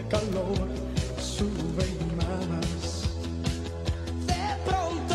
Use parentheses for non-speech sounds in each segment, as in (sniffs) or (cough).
el calor sube más. De pronto.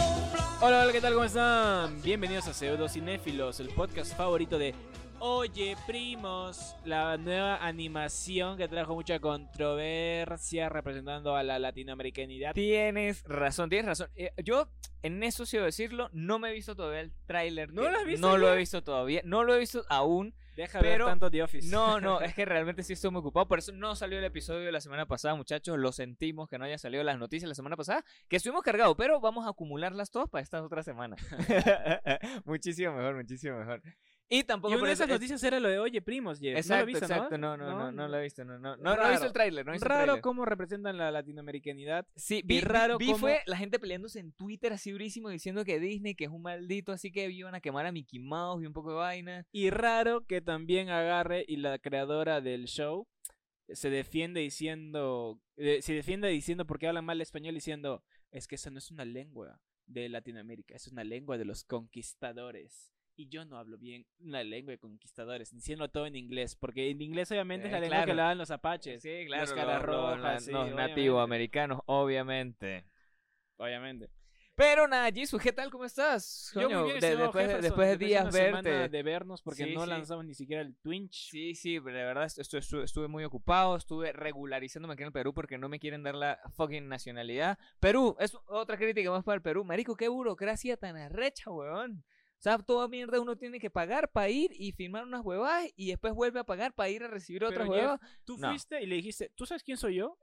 Hola, hola, ¿qué tal? ¿Cómo están? Bienvenidos a Pseudo Cinéfilos, el podcast favorito de Oye Primos, la nueva animación que trajo mucha controversia representando a la latinoamericanidad. Tienes razón, tienes razón. Eh, yo, en eso debo decirlo, no me he visto todavía el tráiler. ¿No lo has visto No lo he visto todavía. No lo he visto aún. Deja ver tanto The Office. No, no, (laughs) es que realmente sí estoy muy ocupado. Por eso no salió el episodio de la semana pasada, muchachos. Lo sentimos que no haya salido las noticias la semana pasada, que estuvimos cargados, pero vamos a acumularlas todas para esta otra semana. (laughs) muchísimo mejor, muchísimo mejor. Y tampoco Y una por de eso- esas noticias era lo de Oye Primos, Jeff. Exacto, ¿No lo viste, exacto. no? No, no, no, no, lo he visto. No, no, no, no he visto el tráiler. No Raro cómo representan la latinoamericanidad. Sí, vi, raro vi, fue la gente peleándose en Twitter así durísimo diciendo que Disney, que es un maldito, así que iban a quemar a Mickey Mouse y un poco de vaina. Y raro que también agarre y la creadora del show se defiende diciendo, eh, se defiende diciendo porque hablan mal español diciendo, es que esa no es una lengua de Latinoamérica, es una lengua de los conquistadores. Y yo no hablo bien una lengua de conquistadores, diciendo todo en inglés, porque en inglés obviamente es Eh, la lengua que claro. dan los apaches. Sí, claro, claro, caras los, los- sí, los obviamente. nativoamericanos, obviamente. Obviamente. Pero nada, Jesus, ¿qué tal? ¿Cómo estás? Yo Coño, muy bien, de- estimado después, después de días verte. de vernos porque Sí, no sí. lanzamos ni siquiera el Twitch. Sí, sí, pero de verdad estu- estu- estuve, muy ocupado, estuve regularizándome aquí en el Perú porque no me quieren dar la fucking nacionalidad. Perú, es otra crítica más para el Perú. Marico, qué burocracia tan arrecha, weón. O sea, toda mierda uno tiene que pagar para ir y firmar unas huevadas y después vuelve a pagar para ir a recibir otras huevas. Tú No. fuiste y le dijiste, ¿tú sabes quién soy yo?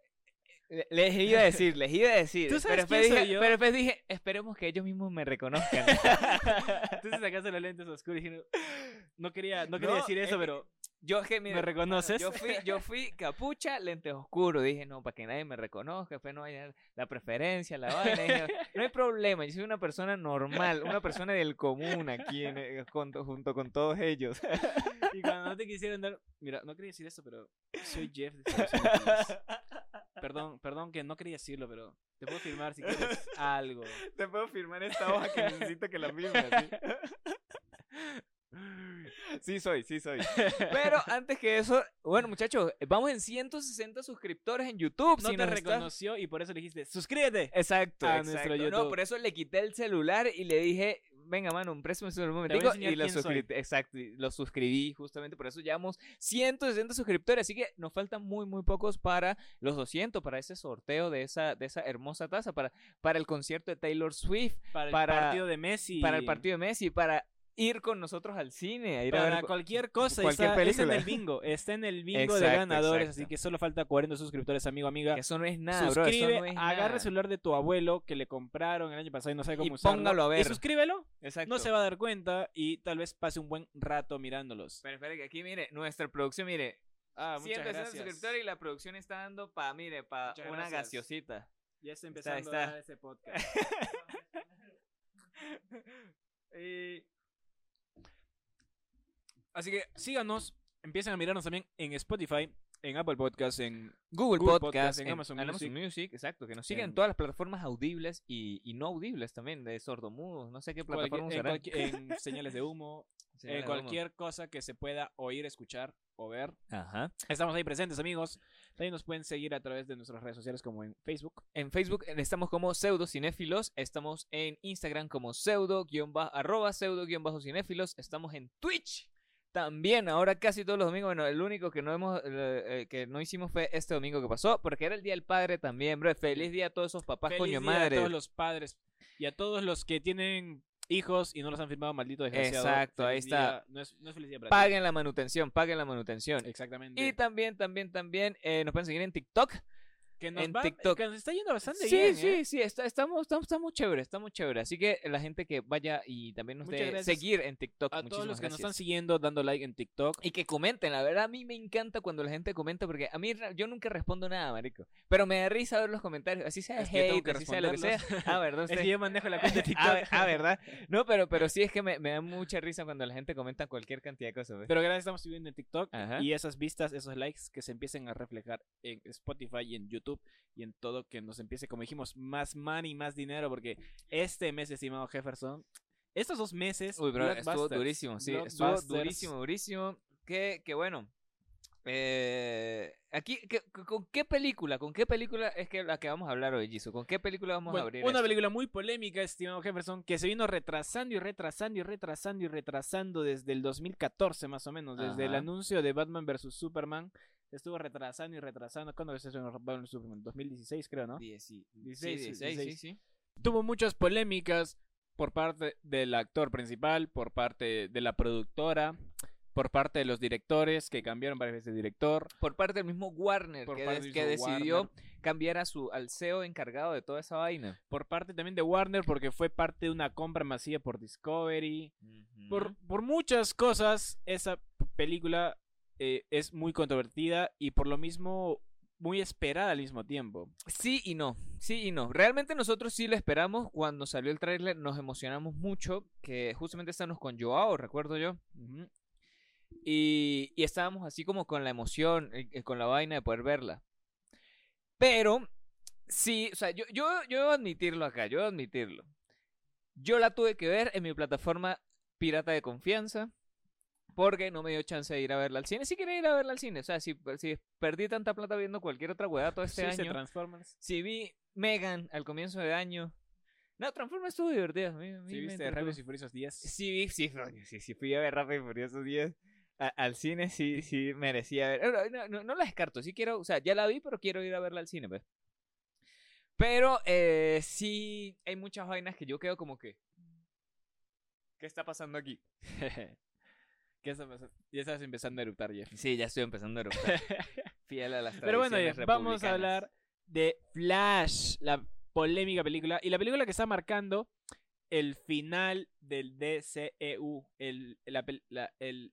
Le- Les iba a decir, les iba a decir. ¿Tú sabes pero, después quién dije, soy yo? pero después dije, esperemos que ellos mismos me reconozcan. (laughs) Entonces sacaste los lentes oscuros y dije, no quería, no quería No, decir eso, es que- pero Yo es que, mira, ¿Me reconoces? Yo fui, yo fui capucha, lentes oscuros. Dije, no, para que nadie me reconozca, después no vaya la preferencia, la vaina. Dije, no hay problema, yo soy una persona normal, una persona del común aquí en- eh, junto, junto con todos ellos. (laughs) y cuando no te quisieron dar, mira, no quería decir eso, pero soy Jeff de. Perdón, perdón que no quería decirlo, pero te puedo firmar si quieres algo. Te puedo firmar esta hoja que necesito que la firmes. Sí, (laughs) soy, sí soy. (laughs) Pero antes que eso, bueno, muchachos, vamos en 160 suscriptores en YouTube. No si te estás- reconoció y por eso le dijiste, suscríbete. Exacto, a exacto. nuestro No, YouTube. por eso le quité el celular y le dije, venga, mano, un préstame un momentico enseñar y lo suscribí. Exacto, lo suscribí justamente, por eso llevamos 160 suscriptores, así que nos faltan muy, muy pocos para los 200, para ese sorteo de esa, de esa hermosa taza, para, para el concierto de Taylor Swift, Para el para- partido de Messi. para el partido de Messi, para ir con nosotros al cine, a ir a Para ver cu- cualquier cosa, cualquier está, está en el bingo, está en el bingo de ganadores, exacto. así que solo falta 40 suscriptores, amigo, amiga. que eso no es nada, bro, Suscribe, eso no es agarra nada. el celular de tu abuelo que le compraron el año pasado y no sabe Y cómo usarlo. póngalo a ver. Y suscríbelo. Exacto. No se va a dar cuenta y tal vez pase un buen rato mirándolos. Pero espere que aquí, mire, nuestra producción, mire, Ah, muchas 160 gracias. suscriptores y la producción está dando para, mire, para una gracias. gaseosita. Ya está Está- empezando está. a dar ese podcast. (laughs) Y- Así que síganos, empiecen a mirarnos también en Spotify, en Apple Podcasts, en Google, Google Podcast, Podcast, en en, Amazon Music. Music, exacto, que nos sigan en en- todas las plataformas audibles y, y no audibles también, de sordomudos, no sé qué plataforma usarán. en (laughs) señales de humo, Señales en de humo. cualquier cosa que se pueda oír, escuchar o ver. Ajá. Estamos ahí presentes, amigos. También nos pueden seguir a través de nuestras redes sociales como en Facebook. En Facebook eh, estamos como pseudo cinéfilos, estamos en Instagram como pseudo arroba pseudo cinéfilos, estamos en Twitch. También, ahora casi todos los domingos, bueno, el único que no hemos, eh, eh, que no hicimos fue este domingo que pasó, porque era el Día del Padre también, bro. Feliz día a todos esos papás, Feliz coño día madre. a todos los padres y a todos los que tienen hijos y no los han firmado, maldito desgraciado. Exacto, ahí está. No es, no es feliz día para ti. Paguen la manutención, paguen la manutención. Exactamente. Y también, también, también eh, nos pueden seguir en TikTok. Que nos en va- TikTok. que nos está yendo bastante Sí, bien. sí, ¿eh? sí, está, estamos, estamos, estamos chévere, estamos chévere. Así que la gente que vaya y también nos dé gracias seguir en TikTok. A todos muchísimas los que nos están gracias. siguiendo, dando like en TikTok. Y que comenten, la verdad a mí me encanta cuando la gente comenta porque a mí yo nunca respondo nada, marico. Pero me da risa ver los comentarios, así sea Es hate, que así sea lo que sea. Ah, ¿verdad? (laughs) Es usted? que yo manejo la cuenta de (laughs) TikTok. Ah, ve- ah, ¿verdad? No, pero, pero sí es que me, me da mucha risa cuando la gente comenta cualquier cantidad de cosas. ¿ves? Pero gracias, estamos subiendo en TikTok. Ajá. Y esas vistas, esos likes que se empiecen a reflejar en Spotify y en YouTube y en todo que nos empiece, como dijimos, más money, más dinero. Porque este mes, estimado Jefferson, estos dos meses. Uy, bro, estuvo durísimo, sí, estuvo durísimo, durísimo. Que, que bueno. Eh, aquí, ¿qué- ¿con qué película? ¿Con qué película es que la que vamos a hablar hoy, Jisoo? ¿Con qué película vamos Bueno, a abrir? una esto? película muy polémica, estimado Jefferson, que se vino retrasando y retrasando y retrasando y retrasando desde el 2014 más o menos, desde el anuncio de Batman vs. Superman. Estuvo retrasando y retrasando. ¿Cuándo se estrenó Batman vs. Superman? 2016 creo, ¿no? Dieci- sí, 16, 16, sí, 16. sí. Tuvo muchas polémicas por parte del actor principal, por parte de la productora, por parte de los directores que cambiaron varias veces de director. Por parte del mismo Warner, Por que, parte des- del que mismo decidió Warner. cambiar a su, al CEO encargado de toda esa vaina. por parte también de Warner porque fue parte de una compra masiva por Discovery. Por, por muchas cosas, esa película eh, es muy controvertida y por lo mismo muy esperada al mismo tiempo. Sí y no, sí y no. Realmente nosotros sí lo esperamos. Cuando salió el tráiler nos emocionamos mucho, que justamente estábamos con Joao, recuerdo yo. Y, y estábamos así como con la emoción, eh, eh, con la vaina de poder verla. Pero, sí, o sea, yo, yo, yo debo admitirlo acá, yo debo admitirlo. Yo la tuve que ver en mi plataforma pirata de confianza. Porque no me dio chance de ir a verla al cine. Sí quería ir a verla al cine. O sea, si, si perdí tanta plata viendo cualquier otra hueá todo este Sí, se año. Transformers. Si vi Megan al comienzo de año. No, Transformers estuvo a mí Sí, viste. Rápidos y Furiosos 10. Sí, vi, sí, sí, sí, fui a ver Rápido y Furioso 10 a- al cine, sí, sí, merecía ver. No, no, no, no la descarto, sí quiero, o sea, ya la vi, pero quiero ir a verla al cine, pues. Pero eh, sí, hay muchas vainas que yo quedo como que. ¿Qué está pasando aquí? (laughs) ¿Qué está pasando? Ya estás empezando a eructar, Jeff. Sí, ya estoy empezando a eructar. (laughs) Fiel a las Pero bueno, tradiciones Jeff, vamos a hablar de Flash, la polémica película. Y la película que está marcando el final del DCEU. El, la pel- la- el,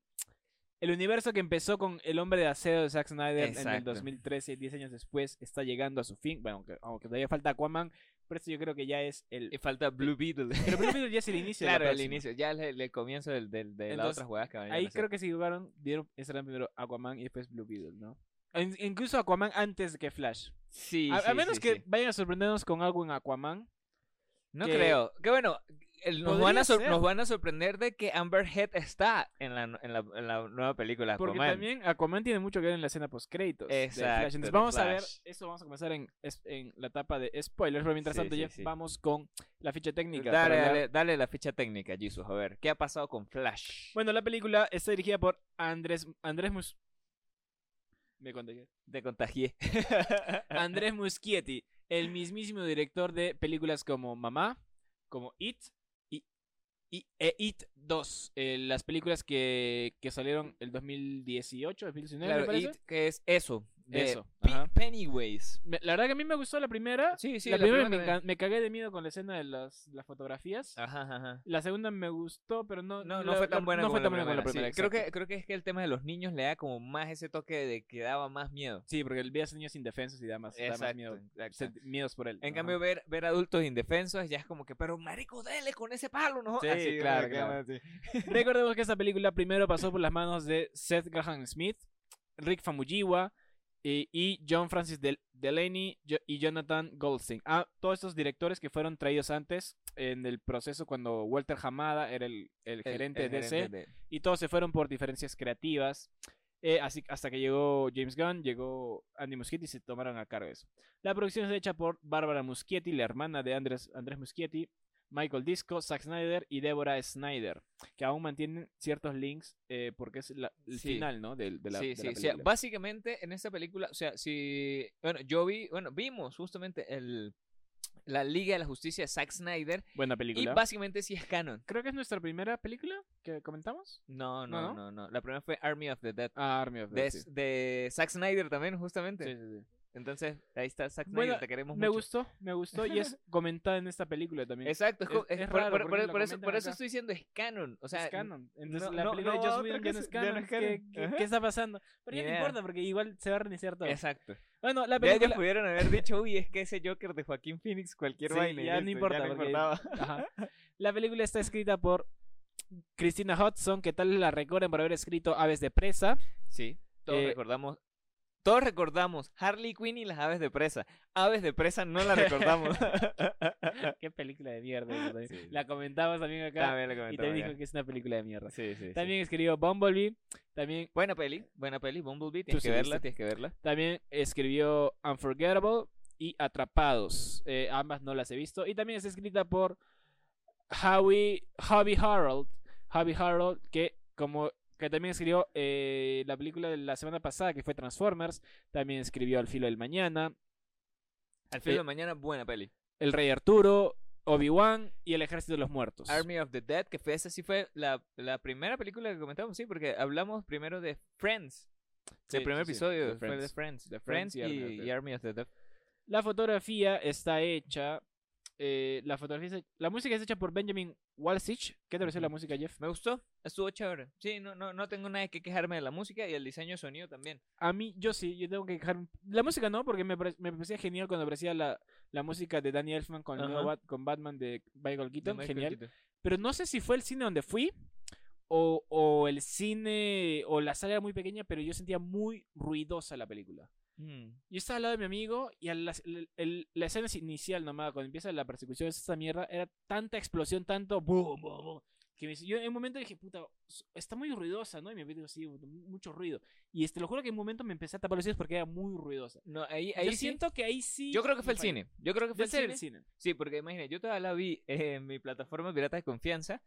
el universo que empezó con El Hombre de Acero de Zack Snyder en el Exacto. 2013, 10 años después, está llegando a su fin. Bueno, aunque, aunque todavía falta Aquaman, pero esto yo creo que ya es el... Falta Blue Beetle. Pero Blue Beetle ya es el (laughs) inicio de la claro, el inicio, ya el, el comienzo del, del- de las otras jugadas que vayan a Ahí creo que se jugaron, dieron, estarán primero Aquaman y después Blue Beetle, ¿no? In- incluso Aquaman antes que Flash. Sí, A, menos sí, que sí. vayan a sorprendernos con algo en Aquaman. No que- creo. Que bueno, el- nos, van a nos van a sorprender de que Amber Heard está en la, en la, en la nueva película Porque Aquaman. también Aquaman tiene mucho que ver en la escena post créditos. Exacto, Entonces vamos a ver, eso vamos a comenzar en, en la etapa de spoilers, pero mientras Sí, tanto sí, sí. vamos con la ficha técnica. Dale, dale la ficha técnica, Jesus. A ver, ¿qué ha pasado con Flash? Bueno, la película está dirigida por Andrés, Andrés Mus... Me contagié. Te contagié. (laughs) Andrés (laughs) Muschietti, el mismísimo director de películas como Mamá, como It y, e It 2. eh, las películas que, que salieron el 2018, 2019, me claro, parece. It, que es eso. De Eso. Pennywise. La verdad que a mí me gustó la primera. Sí, sí, la, la primera, primera me, me cagué de miedo con la escena de las, las fotografías. Ajá, ajá. La segunda me gustó, pero no, No, no la- fue tan buena no como fue la tan buena como la primera. sí. creo, que, creo que es que el tema de los niños le da como más ese toque de que daba más miedo. Sí, porque el veías niños indefensos y da más, da más miedo. exacto. miedos por él. En Ajá. cambio, ver, ver adultos indefensos ya es como que, pero marico, dele con ese palo, ¿no? Sí, Así, claro, así. Recordemos que (laughs) esta película primero pasó por las manos de Seth Graham Smith, Rick Famuyiwa y, y John Francis Del- Delaney y Jonathan Goldstein. Ah, todos estos directores que fueron traídos antes en el proceso cuando Walter Hamada era el, el El- gerente el de DC gerente de- y todos se fueron por diferencias creativas. eh, así, hasta que llegó James Gunn, llegó Andy Muschietti y se tomaron a cargo de eso. La producción es hecha por Bárbara Muschietti, la hermana de Andrés, Andrés Muschietti, Michael Disco, Zack Snyder y Deborah Snyder, que aún mantienen ciertos links eh, porque es la- el Sí. final ¿no? de, de la, sí, de sí, la o sea, película. básicamente en esta película, o sea, si, bueno, yo vi, bueno, vimos justamente el, la Liga de la Justicia de Zack Snyder Buena y película. básicamente sí es canon. Creo que es nuestra primera película que comentamos. No, No, no, ¿no? no, no, la primera fue Army of the Dead. Ah, Army of the De, Dead, sí. de Zack Snyder también, justamente. Sí, sí, sí. Entonces, ahí está Zack Snyder, Bueno, te queremos Me mucho. gustó, me gustó y es (laughs) comentada en esta película también. Exacto, es, Es- es por, raro por- por- por eso, por eso estoy diciendo es canon. O sea, es canon. Entonces no- la película no de Joss Whedon ya no es ya canon. ¿Qué, qué- qué está pasando? Pero ya Ni no importa porque igual se va a reiniciar todo. Exacto. Bueno, la Ya ellos película... pudieron haber (laughs) dicho, uy, es que ese Joker de Joaquín Phoenix, cualquier Sí, vaina. ya no importa, no porque- importaba. Ajá. (laughs) La película está escrita por Christina Hudson, que tal la recuerden por haber escrito Aves de Presa. Sí, todos Eh, recordamos. Todos recordamos Harley Quinn y las aves de presa. Aves de presa no la recordamos. (laughs) Qué película de mierda. Sí. La comentamos también acá. También y comentamos te dijo acá. que es una película de mierda. Sí, sí. También escribió Bumblebee. También, Buena peli, buena peli, Bumblebee, tienes que verla, tienes que verla. también escribió Unforgettable y Atrapados. Eh, ambas no las he visto. Y también es escrita por Howie, Hobby Harold. Hobby Harold, que como que también escribió eh, la película de la semana pasada, que fue Transformers. También escribió Al filo del mañana. Al fin Eh, de mañana, buena peli. El Rey Arturo, Obi-Wan y El Ejército de los Muertos. Army of the Dead, que fue esa sí fue la, la primera película que comentamos, sí, porque hablamos primero de Friends. Sí, el primer sí, episodio fue de Friends. Friends. De Friends, Friends y the. Army of the Dead. La fotografía está hecha. Eh, la fotografía la música es hecha por Benjamin Walsich. ¿Qué te pareció la música, Jeff? Me gustó, estuvo chévere. Sí, no, no, no tengo nada que quejarme de la música y el diseño de sonido también. A mí, yo sí, yo tengo que dejar. La música no, porque me, pare- me parecía genial cuando aparecía la, la música de Danny Elfman con, nuevo Ajá. Bat- con Batman de Michael De Keaton. Michael Genial. Keaton. Pero no sé si fue el cine donde fui. O, o el cine. O la sala era muy pequeña, pero yo sentía muy ruidosa la película. Mm. Yo estaba al lado de mi amigo y a la, el- el- la escena inicial nomás, cuando empieza la persecución, es esta mierda, era tanta explosión, tanto boom, boom, boom, que me, yo en un momento dije, puta, está muy ruidosa, ¿no? Y me digo, sí, mucho ruido. Y este, lo juro que en un momento me empecé a tapar los oídos porque era muy ruidosa. No, ahí, ahí yo sí- siento que ahí sí. Yo creo que fue el cine. Yo creo que fue el cine. cine. Sí, porque imagínate, yo todavía la vi en mi plataforma Pirata de Confianza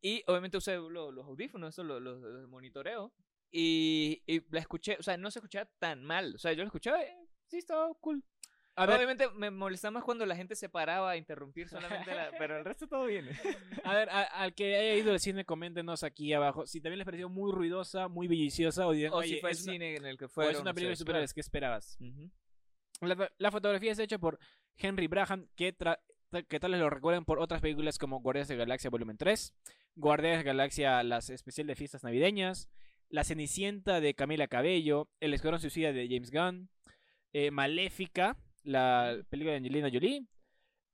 y obviamente usé lo- los audífonos, eso, los, los, los monitoreo y, y la escuché, o sea, no se escuchaba tan mal, o sea, yo la escuchaba, eh, sí, estaba cool. A ver, obviamente me molestaba más cuando la gente se paraba a interrumpir solamente, la- pero el resto todo bien. (laughs) a ver, a- al que haya ido al cine, coméntenos aquí abajo si también les pareció muy ruidosa, muy bulliciosa o, digan, O "Oye, si fue el es una- cine en el que o fue. es una película de superhéroes, ¿qué esperabas? Ujú. La, la fotografía es hecha por Henry Braham, que, tra- que tal vez lo recuerden por otras películas como Guardianes de la Galaxia Volumen 3, Guardianes de la Galaxia, las especial de fiestas navideñas, La Cenicienta de Camila Cabello, El Escuadrón Suicida de James Gunn, eh, Maléfica, la película de Angelina Jolie,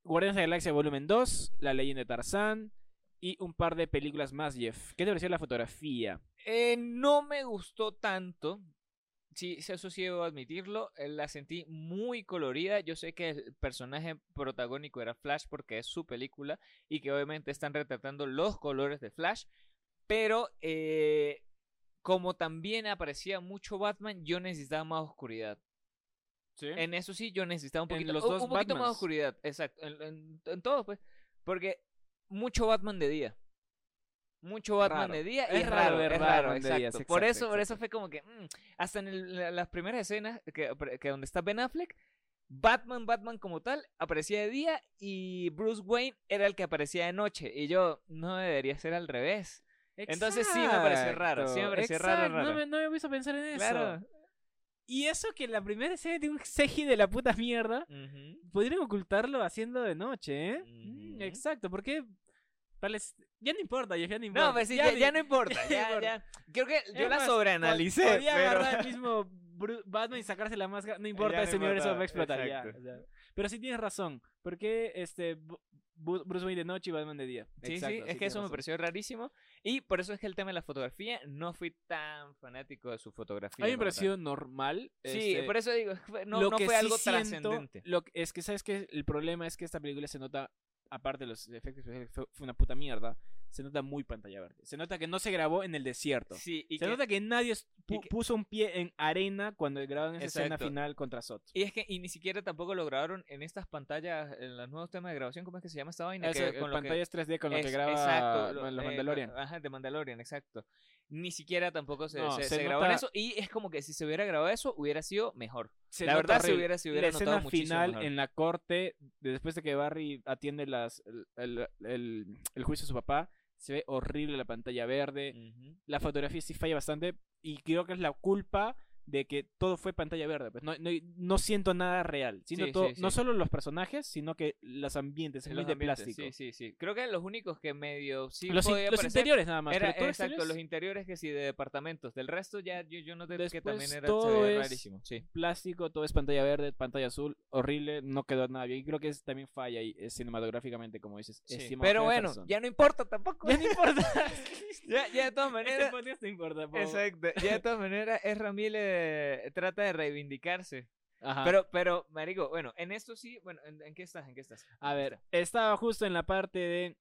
Guardianes de la Galaxia Volumen 2, La Leyenda de Tarzán y un par de películas más, Jeff. ¿Qué te pareció la fotografía? Eh, no me gustó tanto. Sí, eso sí debo admitirlo. eh, La sentí muy colorida. Yo sé que el personaje protagónico era Flash porque es su película y que obviamente están retratando los colores de Flash. Pero eh, como también aparecía mucho Batman, yo necesitaba más oscuridad. En eso sí, yo necesitaba un En poquito, los dos un poquito más oscuridad. Exacto. En, en, en todo, pues. Porque mucho Batman de día. Mucho Batman Raro. de día y Es es raro raro, es raro, Batman de día, exacto. sí, Por exacto, eso, por eso fue como que mm, hasta en el- las primeras escenas que, que donde está Ben Affleck, Batman, Batman como tal, aparecía de día y Bruce Wayne era el que aparecía de noche. Y yo, no debería ser al revés. Entonces sí me pareció raro, sí me pareció raro, Exacto, No raro. me, no me puse a pensar en eso. Claro. Y eso que la primera escena de un CGI de la puta mierda, podrían ocultarlo haciendo de noche, ¿eh? Mm, exacto, porque ya no importa, ya, no importa. No, pues sí, ya, no importa. (laughs) ya no Ya. Creo que yo Es la más, sobreanalicé. pod- Podía pero- agarrar el (laughs) mismo Batman y sacarse la máscara, no importa, no ese universo va a explotar ya, exacto. o sea. Pero sí tienes razón, porque este Bruce Wayne de noche y Batman de día. Sí, Exacto, sí, es que eso me razón. pareció rarísimo. Y por eso es que el tema de la fotografía, no fui tan fanático de su fotografía. A mí me pareció normal. Sí, este, por eso digo, no, lo no que fue sí algo siento- trascendente. Lo que- es que, ¿sabes qué? El problema es que esta película se nota, aparte de los efectos especiales, fue, fue una puta mierda. Se nota muy pantalla verde. Se nota que no se grabó en el desierto. Sí, y se que- nota que nadie pu- que- puso un pie en arena cuando grabaron esa escena final contra Sot. Y es que y ni siquiera tampoco lo grabaron en estas pantallas, en los nuevos temas de grabación, ¿cómo es que se llama esta vaina? Que- con pantallas 3D con lo que graba exacto, lo- lo- los eh, Mandalorian. lo- Ajá, de Mandalorian, exacto. Ni siquiera tampoco se, No, se, se se grabó en eso. Y es como que si se hubiera grabado eso, hubiera sido mejor. Se la verdad, se hubiera, se hubiera la notado escena muchísimo final mejor. en la corte, de- después de que Barry atiende las, el, el- el- el juicio de su papá, se ve horrible la pantalla verde. La fotografía sí falla bastante y creo que es la culpa de que todo fue pantalla verde. Pues no, no, no siento nada real. Siento Sí, todo, sí, no solo los personajes, sino que los ambientes, es muy de plástico. Sí, sí, sí. Creo que los únicos que medio sí los, in- los interiores nada más. Era, exacto, exteriores, los interiores que sí, de departamentos. Del resto ya yo, yo noté que Después también era todo es- rarísimo. Sí. plástico, todo es pantalla verde, pantalla azul, horrible, no quedó nada bien. Y creo que es, también falla ahí eh, cinematográficamente, como dices. Pero bueno, ya no importa tampoco. Ya no importa. (laughs) ya, ya de todas (laughs) Este maneras. no importa. Exacto. Ya de todas maneras, Ezra Miller de, trata de reivindicarse. Ajá. Pero, pero, marico, bueno, en esto sí, bueno, ¿en, en qué estás? ¿En qué estás? a ver, estaba justo en la parte de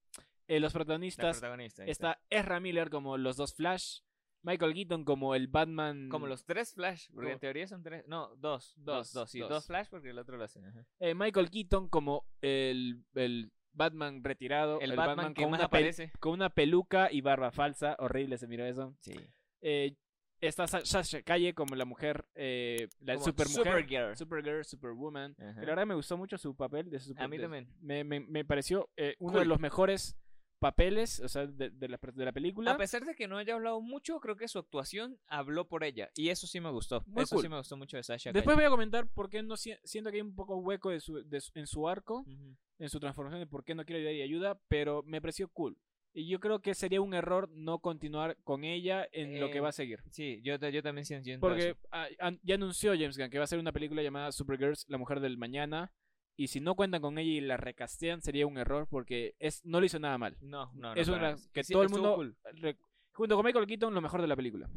eh, los protagonistas. protagonista. Está Ezra Miller como los dos Flash, Michael Keaton como el Batman. Como los tres Flash, porque en Como- teoría son tres. No, dos. Dos, Dos, dos. Sí, dos. dos Flash porque el otro lo hace. ajá. eh, Michael Keaton como el, el Batman retirado. El, Batman, que con, más una aparece. con una peluca y barba falsa. Horrible se miró eso. Sí. Eh, está Sa- Sasha Calle como la mujer, eh, la Como supermujer. Supergirl. Supergirl, Superwoman. Ajá. Que la verdad me gustó mucho su papel. De su A mí también. Me, me- me pareció eh, uno Cool. de los mejores papeles o sea, de, de la, de la película. A pesar de que no haya hablado mucho, creo que su actuación habló por ella. Y eso sí me gustó. Muy eso cool. sí me gustó mucho de Sasha. Después voy a comentar por qué no si- siento que hay un poco hueco de su, de su- en su arco, Calle. Ujú. en su transformación de por qué no quiere ayudar y ayuda, pero me pareció cool. Y yo creo que sería un error no continuar con ella en lo que Eh, va a seguir. Sí, yo, yo también siento Porque eso. ah, ya anunció James Gunn que va a ser una película llamada Supergirls, la mujer del mañana. Y si no cuentan con ella y la recastean, sería un error porque es, no lo hizo nada mal. No, no, no. es una que Sí, todo el mundo, cool. re- junto con Michael Keaton, lo mejor de la película.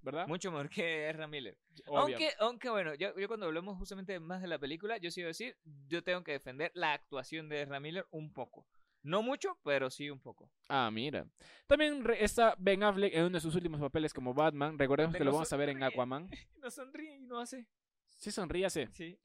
¿verdad? Mucho mejor que Ezra Miller. Aunque, aunque bueno, yo, yo cuando hablemos justamente más de la película, yo sí iba a decir, yo tengo que defender la actuación de Ezra Miller un poco. No mucho, pero sí un poco. Ah, mira. También está Ben Affleck en uno de sus últimos papeles como Batman. Recordemos que lo vamos a ver en. Aquaman. (laughs) No sonríe y no hace. Sí, sonríase. Sí.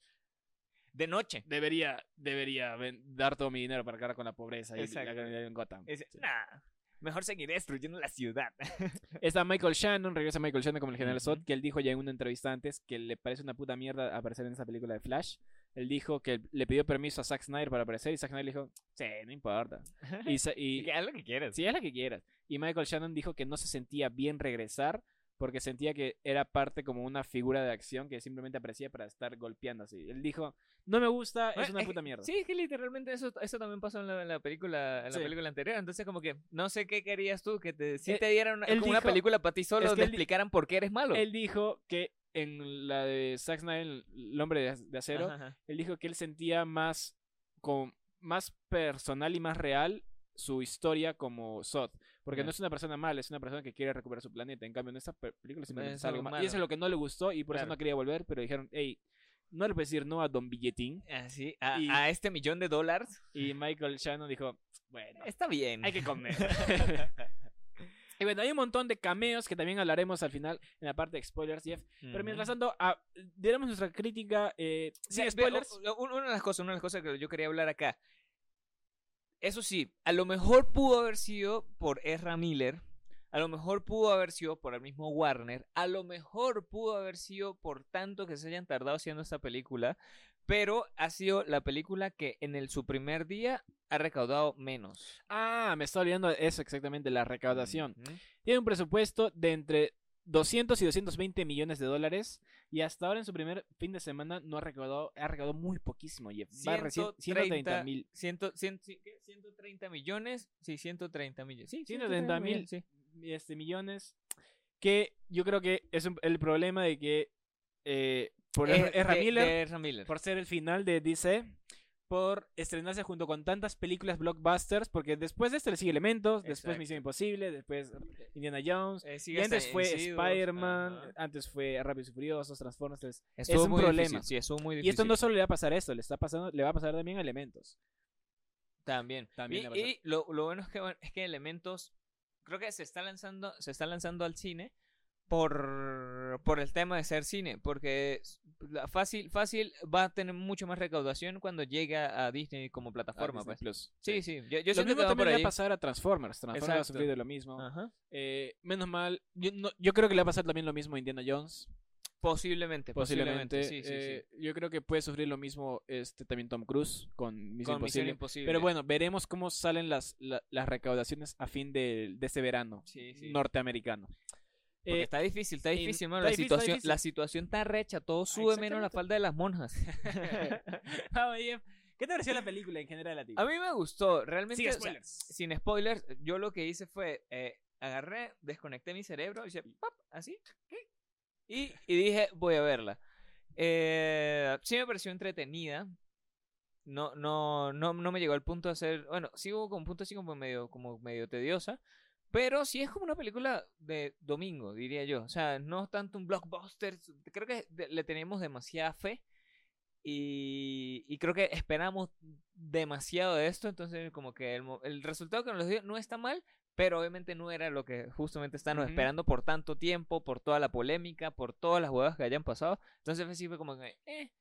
De noche. Debería, debería dar todo mi dinero para acabar con la pobreza y la Exacto. en Gotham. Sí. nah, mejor seguiré destruyendo la ciudad. (laughs) Está Michael Shannon, regresa Michael Shannon como el general. Zod, que él dijo ya en una entrevista antes que le parece una puta mierda aparecer en esa película de Flash. Él dijo que le pidió permiso a Zack Snyder para aparecer y Zack Snyder le dijo, sí, no importa. Y, (laughs) y- haz lo que quieras. sí, es la que quieras. Y Michael Shannon dijo que no se sentía bien regresar porque sentía que era parte como una figura de acción que simplemente aparecía para estar golpeando así. Él dijo, no me gusta, es una es que- puta mierda. Sí, es que literalmente eso, eso también pasó en la, en la película en la Sí. película anterior. Entonces, como que no sé qué querías tú, que te, si Él- te dieran una, como una película para ti solo, es que di- explicaran por qué eres malo. Él dijo que en la de Zack Snyder, el hombre de, de acero, Ajá, ajá. él dijo que él sentía más, con, más personal y más real su historia como Zod. Porque Ya. no es una persona mala, es una persona que quiere recuperar su planeta. En cambio, en esta pe- película simplemente Es algo malo. Y eso es lo que no le gustó y por eso Claro. no quería volver. Pero dijeron, hey, no le puedes decir no a Don Billetín. Así, a, Y- a este millón de dólares. Y Michael Shannon dijo, bueno, Está bien. hay que comer. (laughs) (laughs) y bueno, hay un montón de cameos que también hablaremos al final en la parte de spoilers, Jeff. Pero mientras tanto, ah, diremos nuestra crítica eh, sin ve, spoilers. Una de las cosas, una de las cosas que yo quería hablar acá. Eso sí, a lo mejor pudo haber sido por Ezra Miller, a lo mejor pudo haber sido por el mismo Warner, a lo mejor pudo haber sido por tanto que se hayan tardado haciendo esta película, pero ha sido la película que en el, su primer día ha recaudado menos. Ah, me estaba olvidando eso exactamente, la recaudación. Tiene un presupuesto de entre 200 y 220 millones de dólares y hasta ahora en su primer fin de semana no ha recaudado, ha recaudado muy poquísimo, Jeff. Va recién 130 mil. Ciento- cien- sí, ¿qué? 130 millones. Sí, 130 millones. Sí, 130 mil millones, sí. este, millones. Que yo creo que es un- el problema de que eh, por Ezra de- Miller, de Ezra Miller. por ser el final de DC, por estrenarse junto con tantas películas blockbusters, porque después de este le sigue Elementos, después. Misión Imposible, después Indiana Jones, Eh, y antes fue Spider-Man, antes fue Rápidos y Furiosos, Transformers. entonces, Estuvo un muy problema. difícil, Sí, estuvo muy difícil. Y esto no solo le va a pasar esto, le está pasando, le va a pasar también a Elementos. También. También y y lo, lo bueno es que, bueno, es que Elementos creo que se está lanzando se está lanzando al cine por, por el tema de ser cine, porque fácil fácil va a tener mucho más recaudación cuando llega a Disney como plataforma. Disney pues. Plus. Sí, sí, yo, yo Lo mismo que también le va a pasar a Transformers. Transformers ha Exacto. sufrido lo mismo. Eh, menos mal, yo, no- yo creo que le va a pasar también lo mismo a Indiana Jones. Posiblemente, posiblemente. Posiblemente. sí, sí, sí. Eh, Yo creo que puede sufrir lo mismo este también Tom Cruise con Misión Con Misión Imposible. Pero bueno, veremos cómo salen las, la- las recaudaciones a fin de, de este verano Sí, sí. norteamericano. Porque Eh, está difícil, está difícil. La difícil, situación, la situación está recha, todo sube menos la falda de las monjas. (laughs) (laughs) ah, ¿Qué te pareció la película en general a ti? A mí me gustó, realmente. Sin o sea, spoilers. sin spoilers, yo lo que hice fue eh, agarré, desconecté mi cerebro, hice así, y, y dije, voy a verla. Eh, sí me pareció entretenida. No, no, no, no me llegó al punto de ser. Bueno, sí hubo como un punto así como medio, como medio tediosa. Pero sí es como una película de domingo, diría yo. O sea, no tanto un blockbuster. Creo que le tenemos demasiada fe. Y, y creo que esperamos demasiado de esto. Entonces, como que el, resultado que nos dio no está mal. Pero obviamente no era lo que justamente estábamos esperando por tanto tiempo, por toda la polémica, por todas las huevas que hayan pasado. Entonces sí fue como que, eh.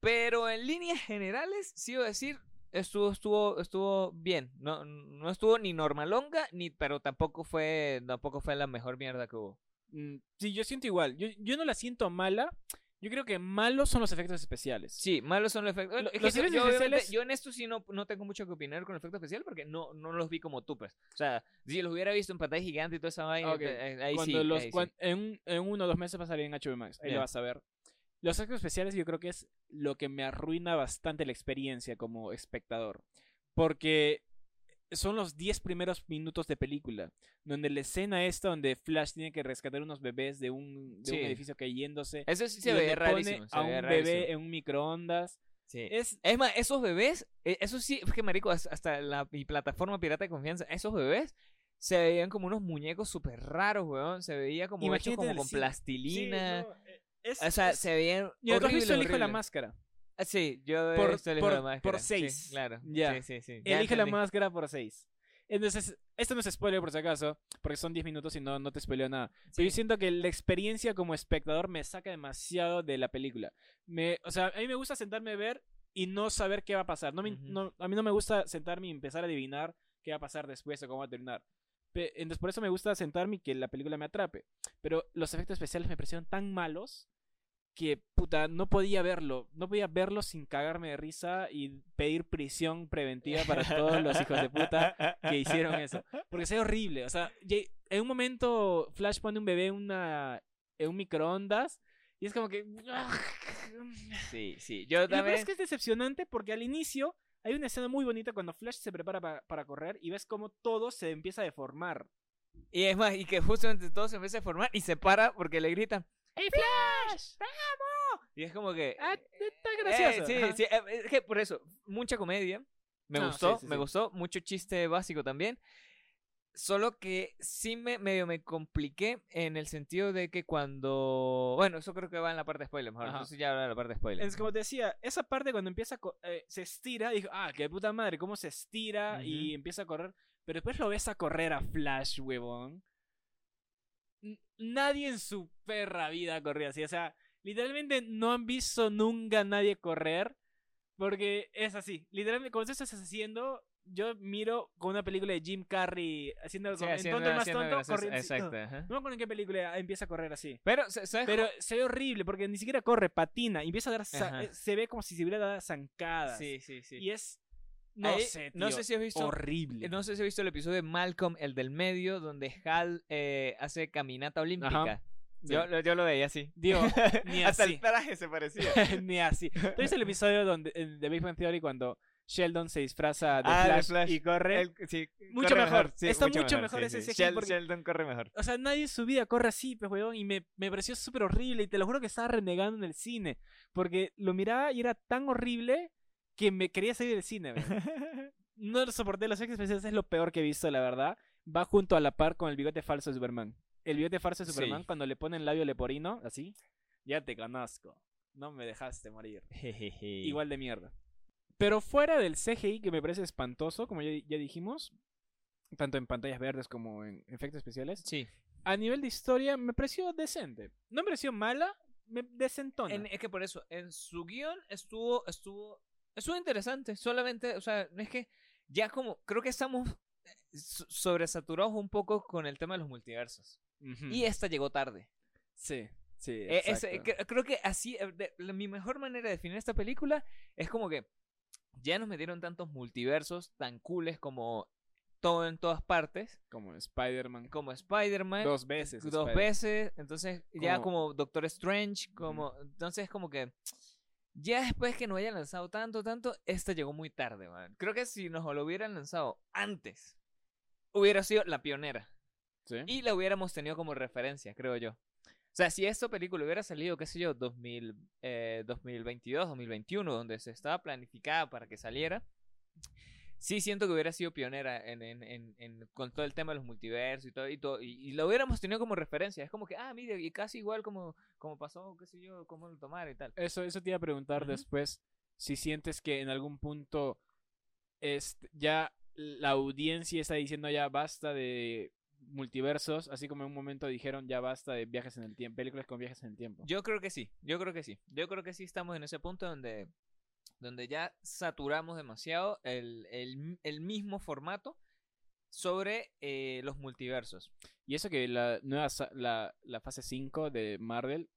Pero en líneas generales, sí iba a decir, estuvo, estuvo, estuvo bien. No, no estuvo ni normalonga, ni, pero tampoco fue, tampoco fue la mejor mierda que hubo. Mm, Sí, yo siento igual. Yo, yo no la siento mala. Yo creo que malos son los efectos especiales. Sí, malos son los efectos. Bueno, Lo- es que los efectos yo especiales- yo en esto sí no, no tengo mucho que opinar con el efecto especial porque no, no los vi como tú, pues. O sea, si los hubiera visto en pantalla gigante y toda esa vaina, Ok, eh, ahí Cuando sí. los, ahí sí. en, en uno o dos meses va a salir en HBO Max. Ahí Ya. lo vas a ver. Los efectos especiales yo creo que es lo que me arruina bastante la experiencia como espectador. Porque son los 10 primeros minutos de película. Donde la escena esta donde Flash tiene que rescatar unos bebés de un, de un Sí. edificio cayéndose. Eso sí se pone rarísimo. se a un bebé en un microondas. Sí. Es, Es más, esos bebés, eh, eso sí, es que marico, has- hasta la, mi plataforma pirata de confianza, esos bebés se veían como unos muñecos súper raros, weón. Se veía como hechos Imagínate como el con cine. plastilina. Sí, no, eh, es- o sea, es- se veían ¿Y no has visto el hijo de la máscara? Ah, Sí, yo he Por- visto el hijo de la por- máscara. por Sí, seis. claro. Ya. Sí, sí, sí. Ya Elige la entendí. máscara por 6. Entonces, esto no es spoiler por si acaso, porque son 10 minutos y no, no te spoileo nada. Pero yo Sí. siento que la experiencia como espectador me saca demasiado de la película. Me, o sea, a mí me gusta sentarme a ver y no saber qué va a pasar. No me- Ujú. no- a mí no me gusta sentarme y empezar a adivinar qué va a pasar después o cómo va a terminar. Pe- Entonces, por eso me gusta sentarme y que la película me atrape. Pero los efectos especiales me parecieron tan malos que, puta, no podía verlo. No podía verlo sin cagarme de risa y pedir prisión preventiva para todos los hijos de puta que hicieron eso. Porque ve horrible. O sea, en un momento Flash pone un bebé en, una, en un microondas y es como que... (laughs) Sí, sí. Yo también. es que es decepcionante porque al inicio hay una escena muy bonita cuando Flash se prepara pa- para correr y ves como todo se empieza a deformar. Y es más, y que justamente todo se empieza a formar y se para porque le gritan. ¡Hey Flash! Y es como que. Ah, está eh, gracioso. sí, ajá. sí. eh, Es que por eso, mucha comedia. Me No, gustó, sí, sí, me sí. gustó. Mucho chiste básico también. Solo que sí me medio me compliqué en el sentido de que cuando. Bueno, eso creo que va en la parte de spoiler, mejor. Ajá. Entonces ya habla de la parte de spoiler. Es como te decía, esa parte cuando empieza eh, se estira, dijo, ah, qué puta madre, cómo se estira y empieza a correr. Pero después lo ves a correr a Flash, huevón. Nadie en su perra vida corría así. O sea, literalmente no han visto nunca a nadie correr. Porque es así. Literalmente, como tú estás haciendo, yo miro con una película de Jim Carrey haciendo, Sí, haciendo- tonto el más tonto, corriendo. Exacto. ajá. No me acuerdo en qué película empieza a correr así. Pero, sa- ¿sabes? Pero se ve horrible porque ni siquiera corre, patina empieza a dar. Se ve como si se hubiera dado zancadas. Sí, sí, sí. Y es. No Ahí, sé, no sé si has visto. Horrible. No sé si has visto el episodio de Malcolm, el del medio, donde Hal eh, hace caminata olímpica. Sí. Yo, lo- yo lo veía así. Digo, (laughs) ni Hasta así. el traje se parecía. (laughs) ni así. ¿Tú viste el (laughs) episodio donde, de Big Bang Theory cuando Sheldon se disfraza de, Ah, Flash, Flash. y corre? Sí, Mucho corre mejor. sí, Está mucho mejor ese sí. CGI Shel- porque- Sheldon corre mejor. O sea, nadie en su vida corre así, pues, weón. Y me, me pareció súper horrible. Y te lo juro que estaba renegando en el cine. Porque lo miraba y era tan horrible que me quería salir del cine. (laughs) No lo soporté. Los efectos especiales es lo peor que he visto, la verdad. Va junto a la par con el bigote falso de Superman. El bigote falso de Sí. Superman, cuando le ponen labio leporino, así, ya te conozco. No me dejaste morir. (laughs) Igual de mierda. Pero fuera del CGI, que me parece espantoso, como ya, ya dijimos, tanto en pantallas verdes como en efectos especiales, Sí. a nivel de historia me pareció decente. No me pareció mala, me decentona. En- es que por eso, en su guion estuvo, estuvo, estuvo interesante. Solamente, o sea, no es que ya como, creo que estamos eh, so- sobresaturados un poco con el tema de los multiversos. Ujú. Y esta llegó tarde. Sí, sí. Eh, es- eh, cre- creo que así, eh, de- la- mi mejor manera de definir esta película es como que ya nos metieron tantos multiversos tan cooles como todo en todas partes, Como Spider-Man. como Spider-Man. Dos veces. dos Spider- veces, entonces ya Como- como Doctor Strange, como entonces como que ya después que no hayan lanzado tanto, tanto, esta llegó muy tarde, man. Creo que si nos lo hubieran lanzado antes, hubiera sido la pionera Sí. y la hubiéramos tenido como referencia, creo yo. O sea, si esta película hubiera salido, qué sé yo, 2000, eh, 2022, 2021, donde se estaba planificada para que saliera, sí siento que hubiera sido pionera en, en, en, en- con todo el tema de los multiversos y todo, y, todo y, y lo hubiéramos tenido como referencia. Es como que, ah, mire, y casi igual como, como pasó, qué sé yo, cómo lo tomar y tal. Eso, eso te iba a preguntar después si sientes que en algún punto este, ya la audiencia está diciendo ya basta de multiversos, así como en un momento dijeron ya basta de viajes en el tiempo, películas con viajes en el tiempo. Yo creo que sí, yo creo que sí. Yo creo que sí estamos en ese punto donde, donde ya saturamos demasiado el, el, el mismo formato sobre eh, los multiversos. Y eso que la nueva la, la fase 5 de Marvel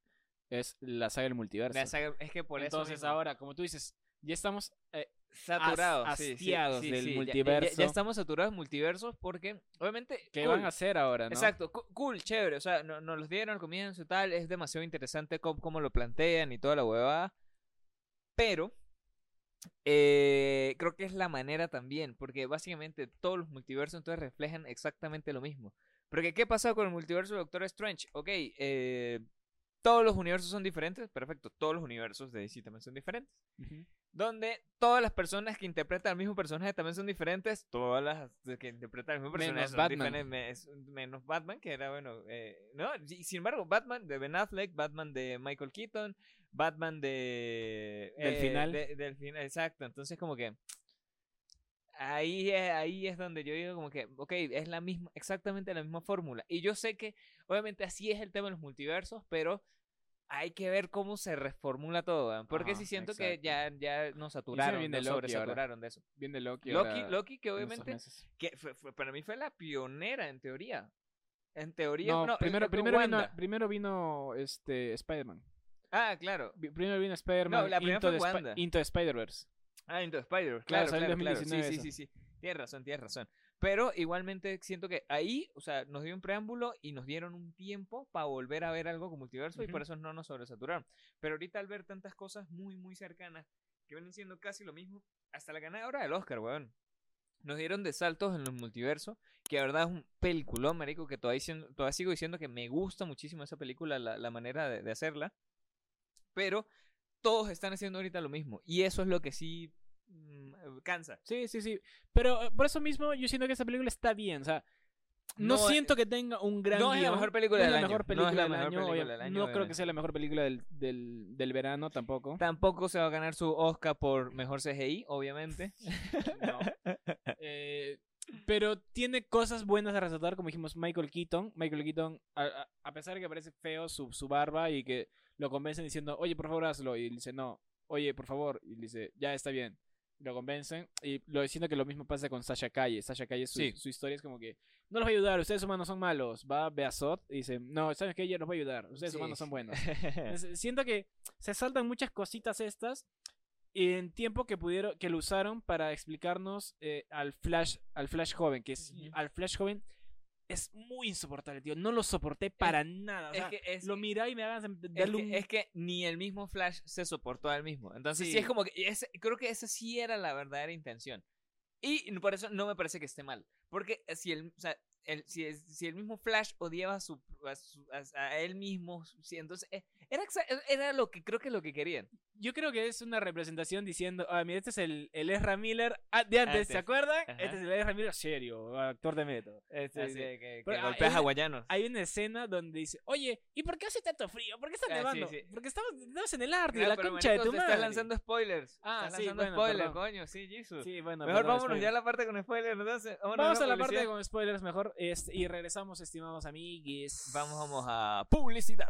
es la saga del multiverso. La saga- es que por Entonces eso ahora, como tú dices, ya estamos eh, saturados, sí, sí, del sí, ya- ya- Ya, multiverso. ya estamos saturados de multiversos porque obviamente ¿qué cool, van a hacer ahora, no? Exacto, cool, chévere, o sea, no- nos los dieron al comienzo y tal, es demasiado interesante cómo, cómo lo plantean y toda la huevada, pero eh, creo que es la manera también, porque básicamente todos los multiversos entonces reflejan exactamente lo mismo. Porque ¿qué pasa con el multiverso de Doctor Strange? Ok, eh, todos los universos son diferentes, perfecto, todos los universos de DC también son diferentes donde todas las personas que interpretan al mismo personaje también son diferentes, todas las que interpretan al mismo Menos personaje son Batman. diferentes, me- es- menos Batman, que era bueno, eh, no, y sin embargo, Batman de Ben Affleck, Batman de Michael Keaton, Batman de Del eh, final. de- del final, exacto, entonces como que ahí es, ahí es donde yo digo como que, ok, es la misma, exactamente la misma fórmula, y yo sé que obviamente así es el tema de los multiversos, pero hay que ver cómo se reformula todo, porque si siento exacto. que ya, ya nos saturaron, nos Loki ahora. sobresaturaron de eso. Viene Loki. Loki, ahora Loki que obviamente, que fue- fue- para mí fue la pionera en teoría. En teoría, No, no, primero, primero, vino, primero vino este Spider-Man. Ah, claro. Primero vino Spider-Man la primera Into, fue Wanda. Into the Spider-Verse. Ah, Into the Spider, Claro, claro, claro, claro. 2019 Sí, sí, sí, sí. Tienes razón, tienes razón. Pero igualmente siento que ahí, o sea, nos dio un preámbulo y nos dieron un tiempo para volver a ver algo con multiverso y por eso no nos sobresaturaron. Pero ahorita al ver tantas cosas muy, muy cercanas que vienen siendo casi lo mismo, hasta la ganadora del Oscar, weón. Nos dieron de saltos en los multiversos, que la verdad es un peliculón, marico, que todavía, todavía sigo diciendo que me gusta muchísimo esa película, la, la manera de, de hacerla. Pero todos están haciendo ahorita lo mismo. Y eso es lo que sí mm, cansa. Sí, sí, sí. Pero eh, por eso mismo yo siento que esta película está bien. O sea, no, No, siento que tenga un gran no es la guion, mejor película no es del la año, mejor no es la del mejor año, película obvia- del año, No creo que obviamente. sea la mejor película del, del, del verano tampoco. Tampoco se va a ganar su Oscar por mejor CGI, obviamente. (laughs) No. Eh, pero tiene cosas buenas a resaltar, como dijimos, Michael Keaton. Michael Keaton, a, a- a pesar de que parece feo su, su barba y que lo convencen diciendo, oye, por favor, hazlo. Y él dice, no, oye, por favor. Y dice, ya está bien. Lo convencen. Y lo diciendo que lo mismo pasa con Sasha Calle. Sasha Calle, su, Sí. su historia es como que, no los voy a ayudar, ustedes humanos son malos. Va Beazot y dice, no, ¿sabes qué? Yo los voy a ayudar, ustedes Sí. humanos son buenos. (laughs) Entonces, siento que se saltan muchas cositas estas y en tiempo que pudieron que lo usaron para explicarnos eh, al Flash al Flash joven que es al Flash joven es muy insoportable tío no lo soporté para nada o es sea, que es lo mirá y me hagan Es darle que, es que ni el mismo Flash se soportó a él mismo. Entonces sí, Sí. es como que ese- creo que esa sí era la verdadera intención. Y por eso no me parece que esté mal. Porque si el, o sea, el, si, es- si el mismo Flash odiaba a, su, a, su- a- a él mismo, entonces eh, era, era lo que creo que lo que querían. Yo creo que es una representación diciendo ah mira este es el, el Ezra Miller ah, de antes Antes. ¿se acuerdan? Ajá. este es el Ezra Miller serio actor de método Este, Así. de que, que ah, hawaianos. hay una escena donde dice oye ¿y por qué hace tanto frío? ¿por qué está Ah, sí, nevando? sí. porque estamos, estamos en el arte Claro, la concha de tu madre Estás lanzando spoilers. Ah, estás sí, lanzando bueno, spoilers, perdón. coño. Sí, Jesus. sí bueno Mejor perdón, vámonos ya a la parte con spoilers. Entonces, vámonos Vamos a la publicidad. parte con spoilers mejor este, y regresamos, estimados amigues. Vamos, vamos a publicidad.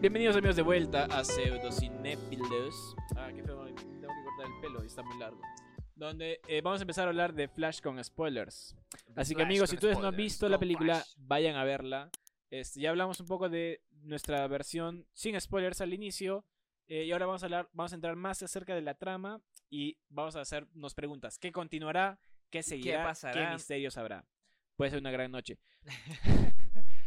Bienvenidos amigos de vuelta a Pseudocinéfilos. Ah, qué feo, tengo que cortar el pelo, está muy largo. Donde eh, vamos a empezar a hablar de Flash con spoilers. Así que Flash amigos, con si ustedes no han visto la película, Flash. vayan a verla. Este, ya hablamos un poco de nuestra versión sin spoilers al inicio. eh, y ahora vamos a hablar, vamos a entrar más acerca de la trama y vamos a hacernos preguntas. ¿Qué continuará? ¿Qué seguirá? pasará? misterios habrá? Puede ser una gran noche. (laughs)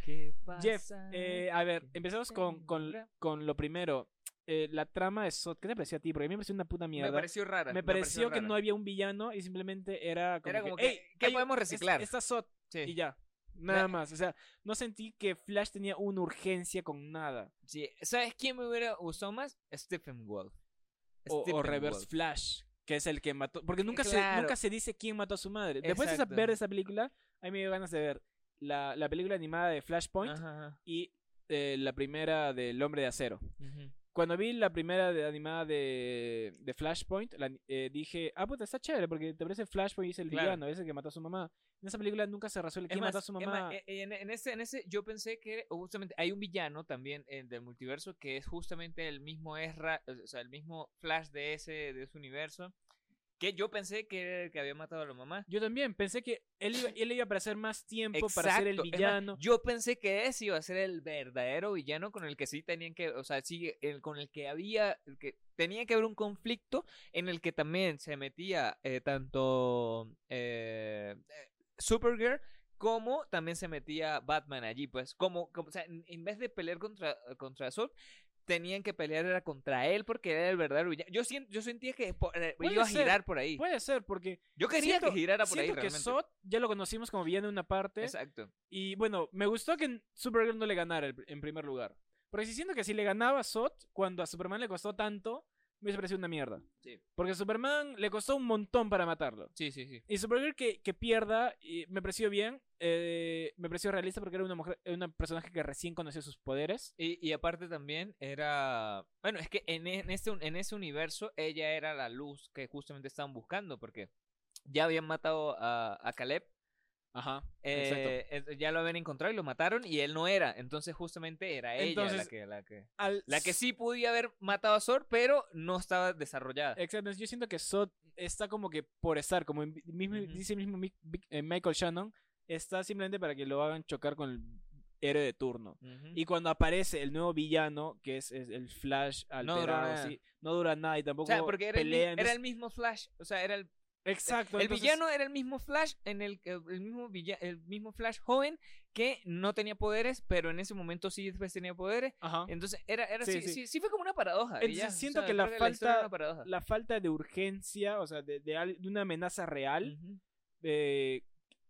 ¿Qué Jeff, eh, a ver, empezamos con, con, con lo primero. Eh, la trama de Sot, ¿qué te pareció a ti? Porque a mí me pareció una puta mierda. me pareció rara. Me pareció que rara. no había un villano y simplemente era como, Era que, como que, "Ey, ¿qué hay- podemos reciclar?" Está Sot Sí. y ya. Nada La- más. O sea, no sentí que Flash tenía una urgencia con nada. Sí, ¿Sabes quién me hubiera gustado más? Stephen Wolf. O, Reverse Wolf. Flash, que es el que mató. Porque nunca, se, nunca se dice quién mató a su madre. Después de ver esa película, a mí me dio ganas de ver la, la película animada de Flashpoint Ajá, ajá. y eh, la primera del Hombre de Acero. Ujú. Cuando vi la primera de, animada de, de Flashpoint, la- eh, dije, ah, puta, está chévere, porque te parece Flashpoint y es el Claro. villano, es el que mató a su mamá. En esa película nunca se resuelve Es quién mató a su mamá. más, eh, en, en ese, en ese yo pensé que justamente hay un villano también eh, del multiverso que es justamente el mismo Ezra, o sea, el mismo Flash de ese, de ese universo, que yo pensé que era el que había matado a la mamá. Yo también pensé que él iba, él iba a aparecer más tiempo para ser el más, villano. yo pensé que ese iba a ser el verdadero villano con el que sí tenían que, o sea, sí, el, con el que había, el que tenía que haber un conflicto en el que también se metía eh, tanto eh, Supergirl como también se metía Batman allí, pues, como, como o sea, en, en vez de pelear contra, contra Zod, tenían que pelear era contra él porque era el verdadero villano. Yo, sien- yo sentía que eh, iba a ser, girar por ahí. Puede ser, porque Yo quería siento- que girara por ahí siento que realmente. Zod ya lo conocimos como villano en una parte. Exacto. Y bueno, me gustó que Supergirl no le ganara el- en primer lugar. Porque si siento que si le ganaba a Zod, cuando a Superman le costó tanto, me hubiese parecido una mierda. Sí. Porque a Superman le costó un montón para matarlo. Sí, sí, sí. Y Supergirl que, que pierda, y me pareció bien, eh, me pareció realista porque era una mujer, una personaje que recién conoció sus poderes. Y, y aparte también era... Bueno, es que en, en, este, en ese universo ella era la luz que justamente estaban buscando porque ya habían matado a, a Caleb, Ajá, eh, eh, ya lo habían encontrado y lo mataron y él no era, entonces justamente era ella la que, la que... Al- La que sí podía haber matado a Zor, pero no estaba desarrollada. Exacto, yo siento que Zod está como que por estar, como mismo, Ujú. dice el mismo Michael Shannon, está simplemente para que lo hagan chocar con el héroe de turno. Ujú. Y cuando aparece el nuevo villano, que es, es el Flash No dura alterado, nada. sí, no dura nada y o tampoco sea, porque era el, era el mismo Flash, o sea, era el Exacto. el entonces- villano era el mismo Flash en el que- el mismo villa- el mismo Flash joven que no tenía poderes, pero en ese momento sí después tenía poderes. Ajá. Entonces era era Sí, sí, sí. sí, sí fue como una paradoja. y Entonces, ya, o siento sea, que la falta- paradoja. La falta de urgencia, o sea, de, de una amenaza real, eh,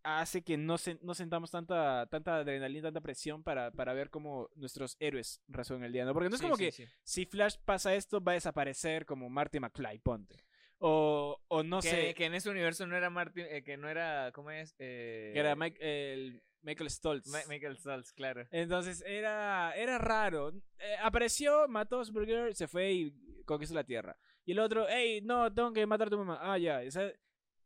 hace que no, sen- no sentamos tanta, tanta adrenalina, tanta presión para, para ver cómo nuestros héroes resuelven el día, ¿no? Porque no es como que si Flash pasa esto, va a desaparecer como Marty McFly, ponte. O, o no que, sé, que en ese universo no era Martin, eh, que no era ¿cómo es? Eh, que era Mike- el Michael Stoltz. Ma- Michael Stoltz, claro. Entonces era, era raro. Eh, apareció, mató a Supergirl, se fue y conquistó la Tierra. Y el otro, hey, no, tengo que matar a tu mamá. Ah, ya. O sea,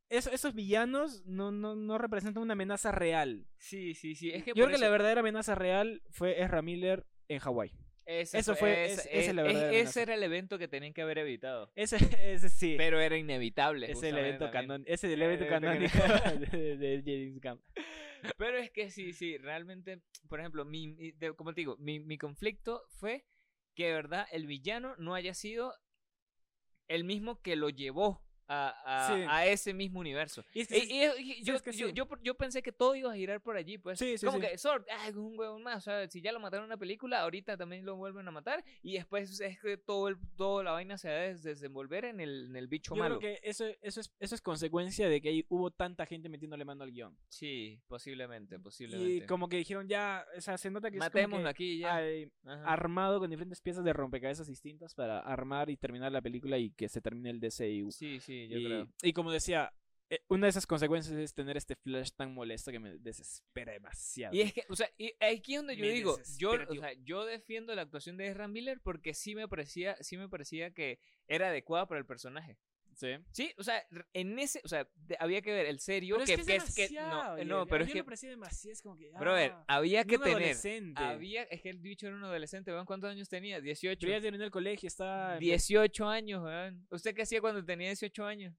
eso- esos villanos no, no, no representan una amenaza real. Sí, sí, sí. Es que Yo creo que la verdadera amenaza real fue Ezra Miller en Hawái. Ese eso fue- ese- es- esa es ese era el evento que tenían que haber evitado. Ese, (laughs) ese sí. Pero era inevitable. es el evento canon, ese es (laughs) el evento canónico canónico. (laughs) de, de James Gunn. Pero es que sí, sí, realmente, por ejemplo, mi, mi- de- como te digo, mi, mi conflicto fue que de verdad el villano no haya sido el mismo que lo llevó a, a, Sí. a ese mismo universo. Y es que Y- sí- y- y yo, es que yo, sí. yo, yo pensé que todo iba a girar por allí, pues. Sí, como que Sword, ah, un huevón más. O sea, si ya lo mataron en una película, ahorita también lo vuelven a matar. Y después es que todo el, toda la vaina se va a des- desenvolver en el, en el bicho Yo malo. creo que eso, eso, es, eso es consecuencia de que ahí hubo tanta gente metiéndole mano al guion. Sí, posiblemente, posiblemente. Y como que dijeron ya, o sea, se nota que Matémoslo aquí ya. hay armado con diferentes piezas de rompecabezas distintas para armar y terminar la película y que se termine el DCU. Sí, sí, yo y, creo. y como decía, eh, una de esas consecuencias es tener este flash tan molesto que me desespera demasiado. Y es que, o sea, y aquí es donde yo Me digo, yo, o sea, yo defiendo la actuación de Ezra Miller porque sí me parecía, sí me parecía que era adecuada para el personaje. Sí. Sí, o sea, en ese, o sea, de- había que ver el serio Pero que, es que es, que no, eh, no, pero A es que, me parecía demasiado, es como que... brother, ah, había que un tener, adolescente. había, es que el bicho era un adolescente, ¿vean cuántos años tenía? 18. Pero ya terminó el colegio, está... 18 años, weón. ¿Usted qué hacía cuando tenía 18 años?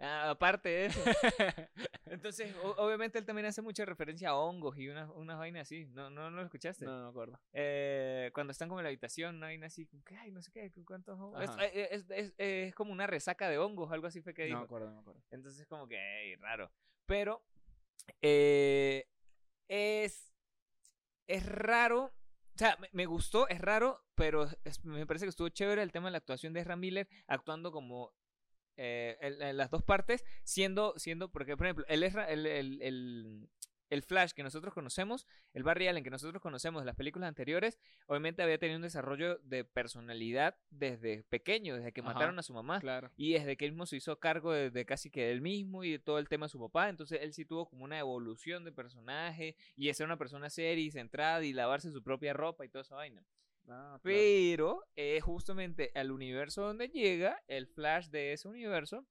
Ah, aparte de eso. (laughs) Entonces, obviamente él también hace mucha referencia a hongos y unas unas vainas así. ¿No, no, no lo escuchaste? No, no me acuerdo. Eh, cuando están como en la habitación, una vaina así, que, ay, no sé qué, ¿cuántos hongos? Es, Ajá. eh, es- es- es como una resaca de hongos, algo así fue que No dijo. me acuerdo, no me acuerdo. Entonces, como que, raro. Pero, eh, es, es raro. O sea, me, gustó, es raro, pero me parece que estuvo chévere el tema de la actuación de Ezra Miller actuando como eh, en, en las dos partes, siendo, siendo, porque por ejemplo, el, Ezra- el, el, el, el Flash que nosotros conocemos, el Barry Allen que nosotros conocemos de las películas anteriores, obviamente había tenido un desarrollo de personalidad desde pequeño, desde que Ajá. mataron a su mamá. Claro. Y desde que él mismo se hizo cargo de, de casi que él mismo y de todo el tema de su papá, entonces él sí tuvo como una evolución de personaje y de ser una persona seria y centrada y lavarse su propia ropa y toda esa vaina. Ah, claro. Pero eh, justamente al universo donde llega, el Flash de ese universo,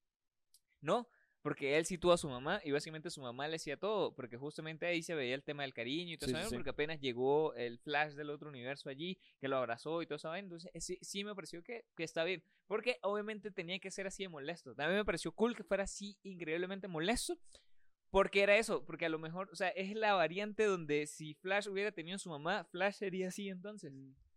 no, porque él tuvo a su mamá y básicamente su mamá le hacía todo, porque justamente ahí se veía el tema del cariño y todo Sí, eso, sí, porque apenas llegó el Flash del otro universo allí, que lo abrazó y todo eso, entonces eh, sí, sí me pareció que, que está bien, porque obviamente tenía que ser así de molesto, también me pareció cool que fuera así increíblemente molesto, porque era eso, porque a lo mejor, o sea, es la variante donde si Flash hubiera tenido a su mamá, Flash sería así entonces.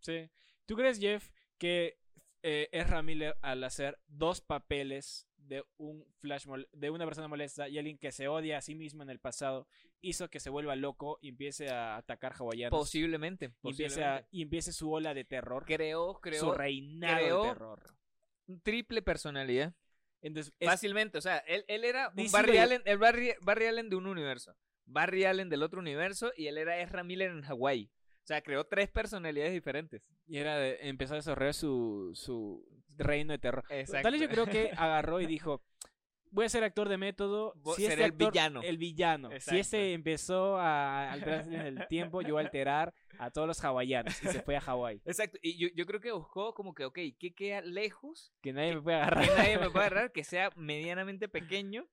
Sí. ¿Tú crees, Jeff, que eh, Ezra Miller al hacer dos papeles de un Flash de una persona molesta y alguien que se odia a sí mismo en el pasado hizo que se vuelva loco y empiece a atacar hawaianos? Posiblemente. y empiece, a- posiblemente. y empiece su ola de terror. Creó, su creó reinado creó- de terror. triple personalidad. Entonces, es- Fácilmente. O sea, él, él era un Barry Allen, el Barry, Barry Allen de un universo. Barry Allen del otro universo y él era Ezra Miller en Hawái. O sea, creó tres personalidades diferentes. y era de empezar a desarrollar su, su reino de terror. Exacto. Tal vez yo creo que agarró y dijo, voy a ser actor de método. Si seré este el actor- villano". El villano. Si este empezó a alterarse en el tiempo, yo voy a alterar a todos los hawaianos. Y se fue a Hawái. Exacto. Y yo, yo creo que buscó como que, ok, ¿qué queda lejos? Que nadie Que- me puede agarrar. Que nadie me pueda agarrar, (laughs) que sea medianamente pequeño.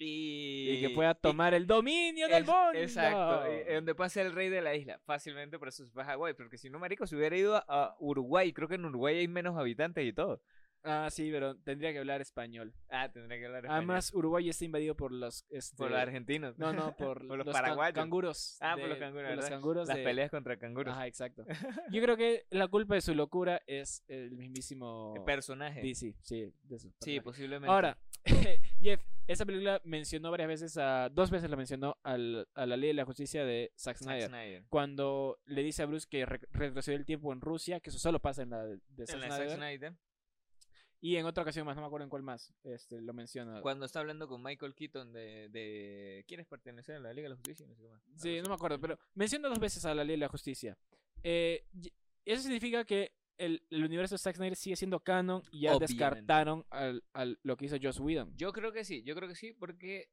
Y, Y que pueda y- tomar el dominio del Es- mundo. Exacto, y- donde pueda ser el rey de la isla. Fácilmente por eso se fue a Hawái. Porque si no, marico, se hubiera ido a, Uruguay. Creo que en Uruguay hay menos habitantes y todo. Ah, sí, pero tendría que hablar español. Ah, tendría que hablar español. Además, Uruguay está invadido por los... este, por los argentinos. No, no, por, (laughs) Por los can- paraguayos. canguros. Ah, por los canguros, por los canguros Las de- peleas contra canguros. Ajá, exacto. (laughs) Yo creo que la culpa de su locura es el mismísimo El personaje. Sí, de su Sí, personaje. posiblemente. Ahora, (laughs) Jeff, esa película mencionó varias veces a. Dos veces la mencionó al- a la ley de la justicia de Zack Zack Snyder. Cuando le dice a Bruce que re- retrocedió el tiempo en Rusia, que eso solo pasa en la de, de Zack En la Zack Snyder. Snyder. Y en otra ocasión más, no me acuerdo en cuál más, este, lo menciona. Cuando está hablando con Michael Keaton de, de ¿Quieres pertenecer a la Liga de la Justicia? No sé qué más. Sí, no me acuerdo, pero menciona dos veces a la ley de la justicia. Eh, eso significa que el, el universo de Zack Snyder sigue siendo canon y ya Obviamente. descartaron al, al- lo que hizo Joss Whedon. Yo creo que sí, yo creo que sí, porque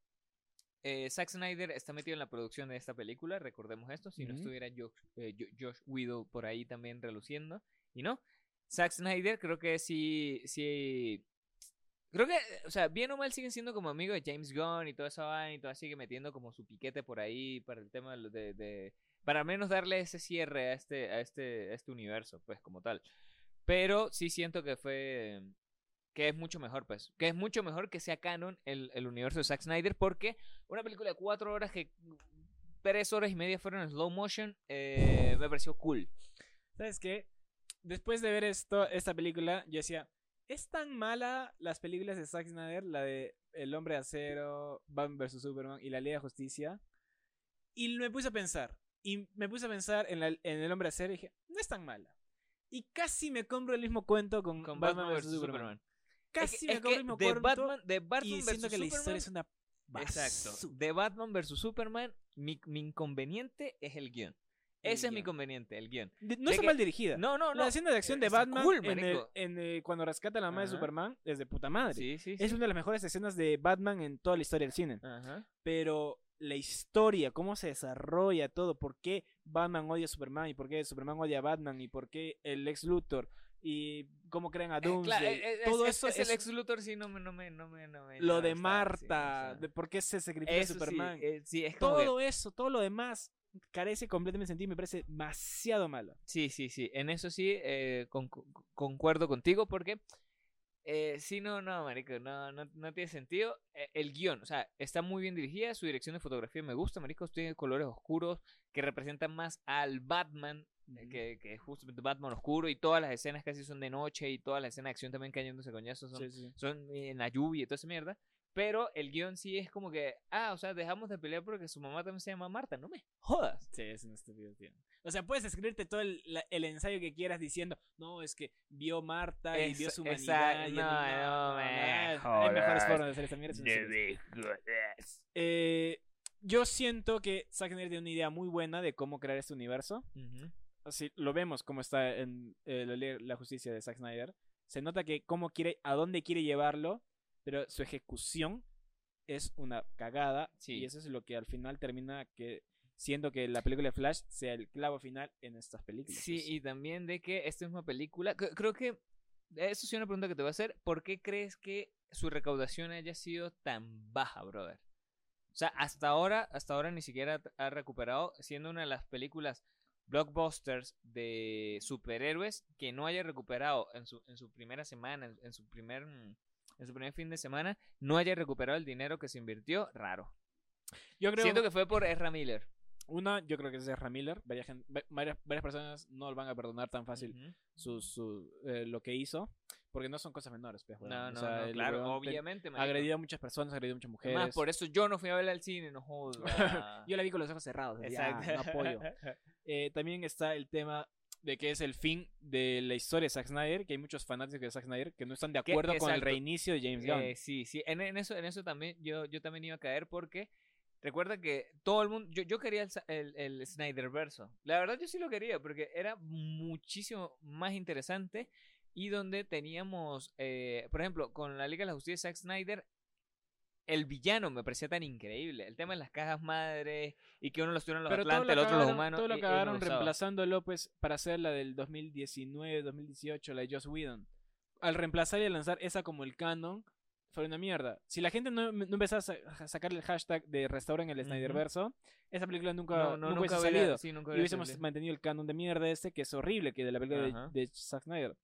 eh, Zack Snyder está metido en la producción de esta película, recordemos esto, si no estuviera Josh, eh, Josh Whedon por ahí también reluciendo, y no. Zack Snyder creo que sí, sí, creo que, o sea, bien o mal siguen siendo como amigos de James Gunn y toda esa vaina y todo sigue metiendo como su piquete por ahí para el tema de, de- para menos darle ese cierre a este, a este, este universo, pues como tal. Pero sí siento que fue que es mucho mejor, pues. Que es mucho mejor que sea canon el, el universo de Zack Snyder, porque una película de cuatro horas que tres horas y media fueron en slow motion, eh, me pareció cool. ¿Sabes qué? Después de ver esto, esta película, yo decía, ¿es tan mala las películas de Zack Snyder, la de El Hombre de Acero, Batman vs. Superman y la Liga de Justicia? Y me puse a pensar, y me puse a pensar en, la- en El Hombre de Acero y dije, no es tan mala. Y casi me compro el mismo cuento con, Con Batman, vs. Superman. Superman. Casi Es que- me es compro el mismo de cuento Batman, de Batman y vs. siento que la historia Superman- es una Exacto. basura. De Batman vs. Superman, mi, mi inconveniente es el guion. Ese es mi conveniente, el guion. No de está que- mal dirigida. No, no, no. La escena de acción de está Batman cool, en el- en, eh, cuando rescata a la mamá de. Superman es de puta madre. Sí, sí, Es sí. una de las mejores escenas de Batman en toda la historia del cine. Ajá. Pero la historia, cómo se desarrolla todo, por qué Batman odia a Superman y por qué Superman odia a Batman y por qué el ex Luthor y cómo crean a Eh, claro, Doomsday. eh, eh, todo es, eso es es el ex Luthor, sí, no me, no me, no me, no me lo de está, sí, Marta, o sea, de por qué se sacrifica sí, Superman. eh, sí, es que- todo eso, todo lo demás carece completamente de sentido y me parece demasiado malo. Sí, sí, sí. En eso sí eh, con- con- concuerdo contigo porque eh, sí, no, no, marico, no, no, no tiene sentido. Eh, el guion, o sea, está muy bien dirigida, su dirección de fotografía me gusta, marico, tiene colores oscuros que representan más al Batman, eh, que, que es justamente Batman oscuro y todas las escenas casi son de noche y todas las escenas de acción también cayéndose coñazos son, Sí, sí, son en la lluvia y toda esa mierda. Pero el guion sí es como que, ah, o sea, dejamos de pelear porque su mamá también se llama Marta, no me jodas. Sí, es un estúpido, tío. O sea, puedes escribirte todo el, la- el ensayo que quieras diciendo, no, es que vio Marta y vio su humanidad. y el- no, no me Hay mejores formas de hacer esta mierda. Eh, yo siento que Zack Snyder tiene una idea muy buena de cómo crear este universo. Así, lo vemos cómo está en eh, la, la justicia de Zack Snyder. Se nota que cómo quiere, a dónde quiere llevarlo, pero su ejecución es una cagada. Sí. Y eso es lo que al final termina que siendo que la película de Flash sea el clavo final en estas películas. Sí, pues. y también de que esta misma película, creo que eso sí una pregunta que te voy a hacer, ¿por qué crees que su recaudación haya sido tan baja, brother? O sea, hasta ahora, hasta ahora ni siquiera ha recuperado, siendo una de las películas blockbusters de superhéroes que no haya recuperado en su, en su primera semana, en, en su primer mm, en su primer fin de semana, no haya recuperado el dinero que se invirtió, raro. Yo creo Siento que fue por Ezra Miller. Una, yo creo que es Ezra Miller. Varias, varias, varias personas no lo van a perdonar tan fácil Ujú. su, su, eh, lo que hizo, porque no son cosas menores. pues, No, weón. O no, sea, no, el claro, obviamente. marico. Agredió a muchas personas, agredió a muchas mujeres. Además, por eso yo no fui a verla al cine, no jodas. (laughs) Yo la vi con los ojos cerrados. ah, Exacto. no apoyo. (laughs) Eh, también está el tema de que es el fin de la historia de Zack Snyder, que hay muchos fanáticos de Zack Snyder que no están de acuerdo con el reinicio de James Gunn. Eh, sí, sí, en, en eso, en eso también yo, yo también iba a caer porque recuerda que todo el mundo, yo, yo quería el, el, el Snyder verso. La verdad yo sí lo quería porque era muchísimo más interesante y donde teníamos, eh, por ejemplo, con la Liga de la Justicia Zack Snyder, el villano me parecía tan increíble. El tema de las cajas madres y que uno los tuvieron los Pero Atlantes, lo el otro los humanos. todo lo acabaron gustaba. reemplazándolo pues para hacer la del 2019, 2018, la de Joss Whedon. Al reemplazar y lanzar esa como el canon, fue una mierda. Si la gente no, no empezaba a, sa- a sacarle el hashtag de restauren el. Snyderverso, esa película nunca, No, no, nunca hubiese hubiera- salido. sí, nunca Y hubiésemos salido. mantenido el canon de mierda este, que es horrible, que de la película de, de Zack Snyder.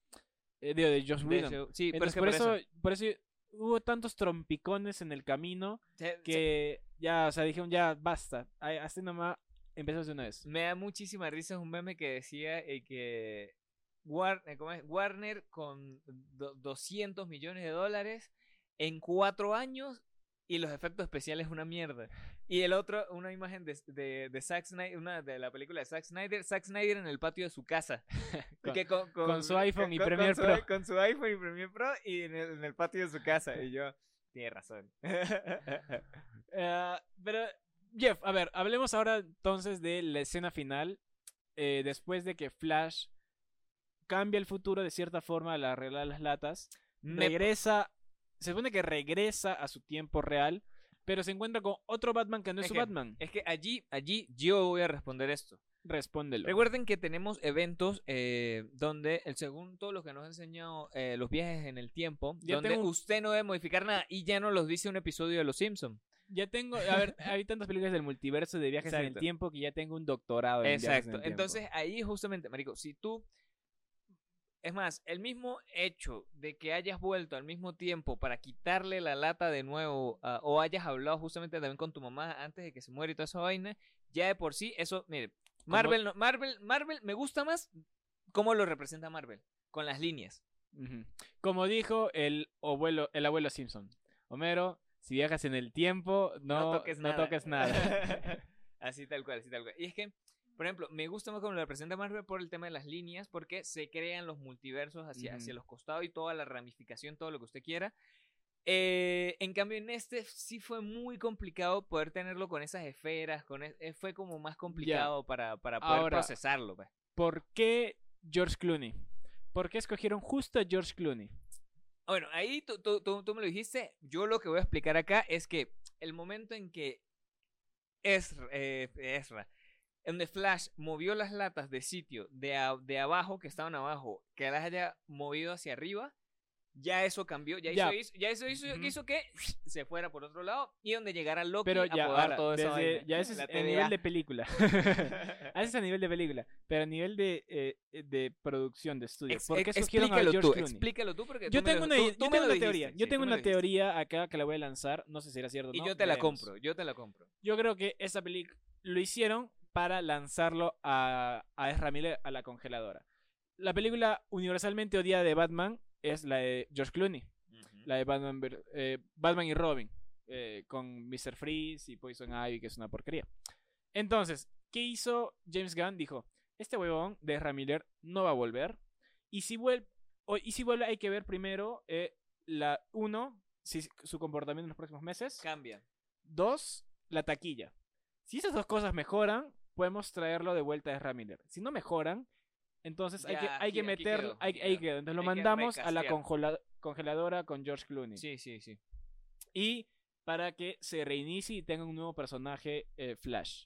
Eh, de De Whedon. hecho, Sí, pero es Entonces, que por, eso, por eso hubo tantos trompicones en el camino que ya, o sea, dijeron ya basta. Así nomás empezamos de una vez. Me da muchísima risa un meme que decía eh, que War- eh, ¿cómo es? Warner con do- 200 millones de dólares en cuatro años y los efectos especiales una mierda. Y el otro, una imagen de, de, de Zack Snyder, una de la película de Zack Snyder, Zack Snyder en el patio de su casa. (laughs) Con- Que con, con su iPhone y Premiere su, Pro. Con su iPhone y Premiere Pro y en el, en el patio de su casa. Y yo, tiene razón. (laughs) Eh, pero, Jeff, a ver, hablemos ahora entonces de la escena final. eh, después de que Flash cambia el futuro de cierta forma al arreglar las latas. Me- Regresa. Se supone que regresa a su tiempo real. Pero se encuentra con otro Batman que no es, Es su que- Batman. es que allí, allí yo voy a responder esto. Respóndelo. Recuerden que tenemos eventos eh, donde, el, según todo lo que nos ha enseñado eh, los viajes en el tiempo, Ya donde tengo- usted no debe modificar nada y ya no los dice un episodio de Los Simpsons. Ya tengo, a ver, (laughs) hay tantas películas del multiverso de viajes en el tiempo que ya tengo un doctorado en viajes en Exacto. el. Entonces ahí justamente, Marico, si tú... Es más, el mismo hecho de que hayas vuelto al mismo tiempo para quitarle la lata de nuevo ah, o hayas hablado justamente también con tu mamá antes de que se muera y toda esa vaina, ya de por sí, eso, mire, Marvel, no- Marvel, Marvel me gusta más cómo lo representa Marvel, con las líneas. Como dijo el abuelo, el abuelo Simpson. Homero, si viajas en el tiempo, no, toques no nada. toques nada. (laughs) así tal cual, así tal cual. Y es que, por ejemplo, me gusta más cómo lo representa Marvel por el tema de las líneas, porque se crean los multiversos hacia, hacia los costados y toda la ramificación, todo lo que usted quiera. Eh, en cambio, en este sí fue muy complicado poder tenerlo con esas esferas, con e- eh, fue como más complicado para, para poder Ahora- procesarlo. pues. ¿Por qué George Clooney? ¿Por qué escogieron justo a George Clooney? Bueno, ahí tú, tú, tú- tú me lo dijiste. Yo lo que voy a explicar acá es que el momento en que Ezra, eh, Ezra en The Flash movió las latas de sitio de, a- de abajo, que estaban abajo, que las haya movido hacia arriba, ya eso cambió, ya, Ya. hizo, ya eso hizo, Ujú. hizo que (sniffs) se fuera por otro lado y donde llegara Loki Pero a ya, podar toda esa desde- vaina. ya ese es a nivel de película. (laughs) a ese es a nivel de película. Pero a nivel de, eh, eh, de producción de estudio. Ex- ¿Por qué ex- escogieron a explícalo George tú, Clooney? explícalo tú porque Yo tú me tengo lo- una, tú- yo me tengo una dijiste, teoría. sí, Yo tengo me una teoría acá que la voy a lanzar. No sé si será cierto o Y no. yo te la compro, yo te la compro. Yo creo que esa película lo hicieron para lanzarlo a, a Ezra Miller a la congeladora. La película universalmente odiada de Batman es la de George Clooney. La de Batman, eh, Batman y Robin. eh, con Mr. Freeze y Poison Ivy, que es una porquería. Entonces, ¿qué hizo James Gunn? Dijo, este huevón de Ezra Miller no va a volver. Y si vuelve, y si vuelve hay que ver primero, eh, la uno, si su comportamiento en los próximos meses. Cambia. Dos, la taquilla. Si esas dos cosas mejoran, podemos traerlo de vuelta a Ezra Miller. Si no mejoran, entonces hay que, hay aquí- que meterlo. hay, quedó. Entonces lo Hay que mandamos a la congeladora con George Clooney. Sí, sí, sí. Y para que se reinicie y tenga un nuevo personaje eh, Flash.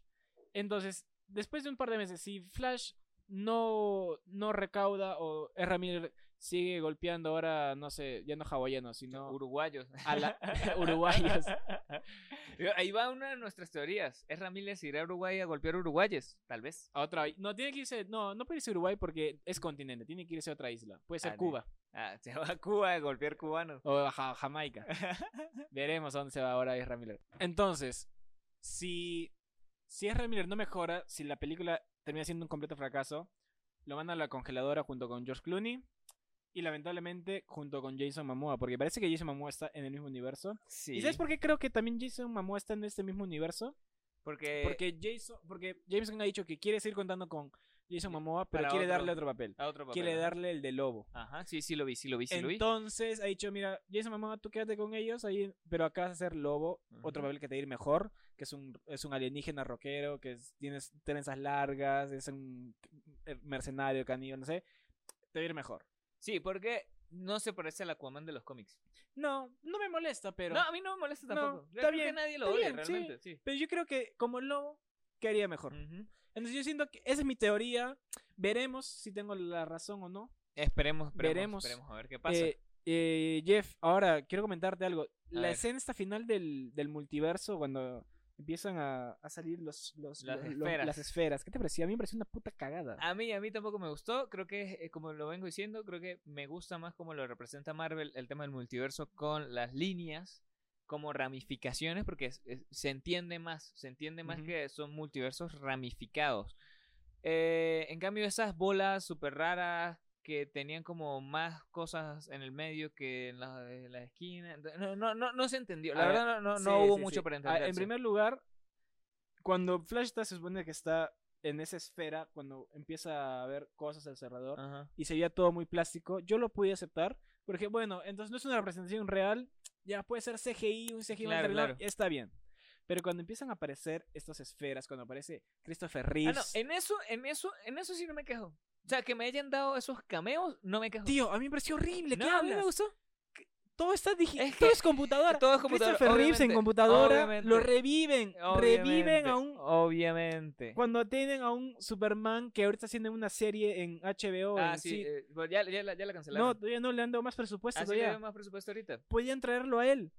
Entonces, después de un par de meses, si Flash no, no recauda o Ezra Miller sigue golpeando ahora, no sé, ya no hawaianos, sino Uruguayos. a la, (laughs) (laughs) uruguayos. Ahí va una de nuestras teorías. ¿Es Ramírez irá a Uruguay a golpear uruguayos? Tal vez. A otra No, tiene que irse. No, no puede irse a Uruguay porque es continente. Tiene que irse a otra isla. Puede ser Ah, Cuba Ah, se va a Cuba a golpear cubanos. o a Ja- Jamaica. (laughs) Veremos a dónde se va ahora Ezra Miller. Entonces, si, si Ezra Miller no mejora, si la película termina siendo un completo fracaso, lo mandan a la congeladora junto con George Clooney y lamentablemente junto con Jason Momoa, porque parece que Jason Momoa está en el mismo universo. Sí. ¿Y sabes por qué creo que también Jason Momoa está en este mismo universo? Porque, Porque Jason, porque James Gunn ha dicho que quiere seguir contando con Jason Momoa, pero Para quiere otro- darle otro papel. a otro papel, Quiere darle el de lobo. Ajá, sí, sí lo vi, sí lo vi, sí lo vi. Entonces ha dicho, mira, Jason Momoa, tú quédate con ellos ahí, pero acá vas a ser lobo, otro papel que te ir mejor, que es un, es un alienígena rockero, que es- tienes trenzas largas, es un eh, mercenario, caníbal, no sé, te va a ir mejor. Sí, porque no se parece al Aquaman de los cómics. No, no me molesta, pero, no, a mí no me molesta tampoco. Está creo que bien, nadie lo odia bien, sí. realmente, sí. pero yo creo que como lobo quedaría mejor. Entonces yo siento que esa es mi teoría, veremos si tengo la razón o no. Esperemos, esperemos, Veremos. esperemos a ver qué pasa. Eh, eh, Jeff, ahora quiero comentarte algo. la ver. escena esta final del, del multiverso, cuando empiezan a, a salir los, los, Las los- esferas. las esferas, ¿qué te parecía? A mí me pareció una puta cagada. A mí, a mí tampoco me gustó. Creo que, eh, como lo vengo diciendo, creo que me gusta más como lo representa Marvel el tema del multiverso con las líneas como ramificaciones, porque es- es- se entiende más, se entiende más que son multiversos ramificados. Eh, en cambio, esas bolas súper raras que tenían como más cosas en el medio que en la, en la esquina, no, no, no, no se entendió. La A verdad, no, no, no Sí, hubo sí, mucho sí. para Ah, entender. En primer lugar, cuando Flash está, se supone que está en esa esfera, cuando empieza a ver cosas alrededor Ajá. y se veía todo muy plástico, yo lo pude aceptar. Porque, bueno, entonces no es una representación real, ya puede ser CGI, un CGI Claro, claro. está bien. Pero cuando empiezan a aparecer estas esferas, cuando aparece Christopher Ah, Reeves. no, en eso, en eso, en eso sí no me quejo. O sea, que me hayan dado esos cameos, no me quejo. Tío, a mí me pareció horrible. ¿Qué no, a mí me gustó. Todo está digital. Es todo que- es computadora. Todo es computadora. Christopher Reeves en computadora obviamente, lo reviven. Reviven a un. Obviamente. Cuando tienen a un Superman que ahorita está haciendo una serie en HBO. Ah, en sí, sí- eh, pues ya, ya, la- ya la cancelaron. no, todavía no le han dado más presupuesto. Le todavía. doy más presupuesto ahorita. Podían traerlo a él.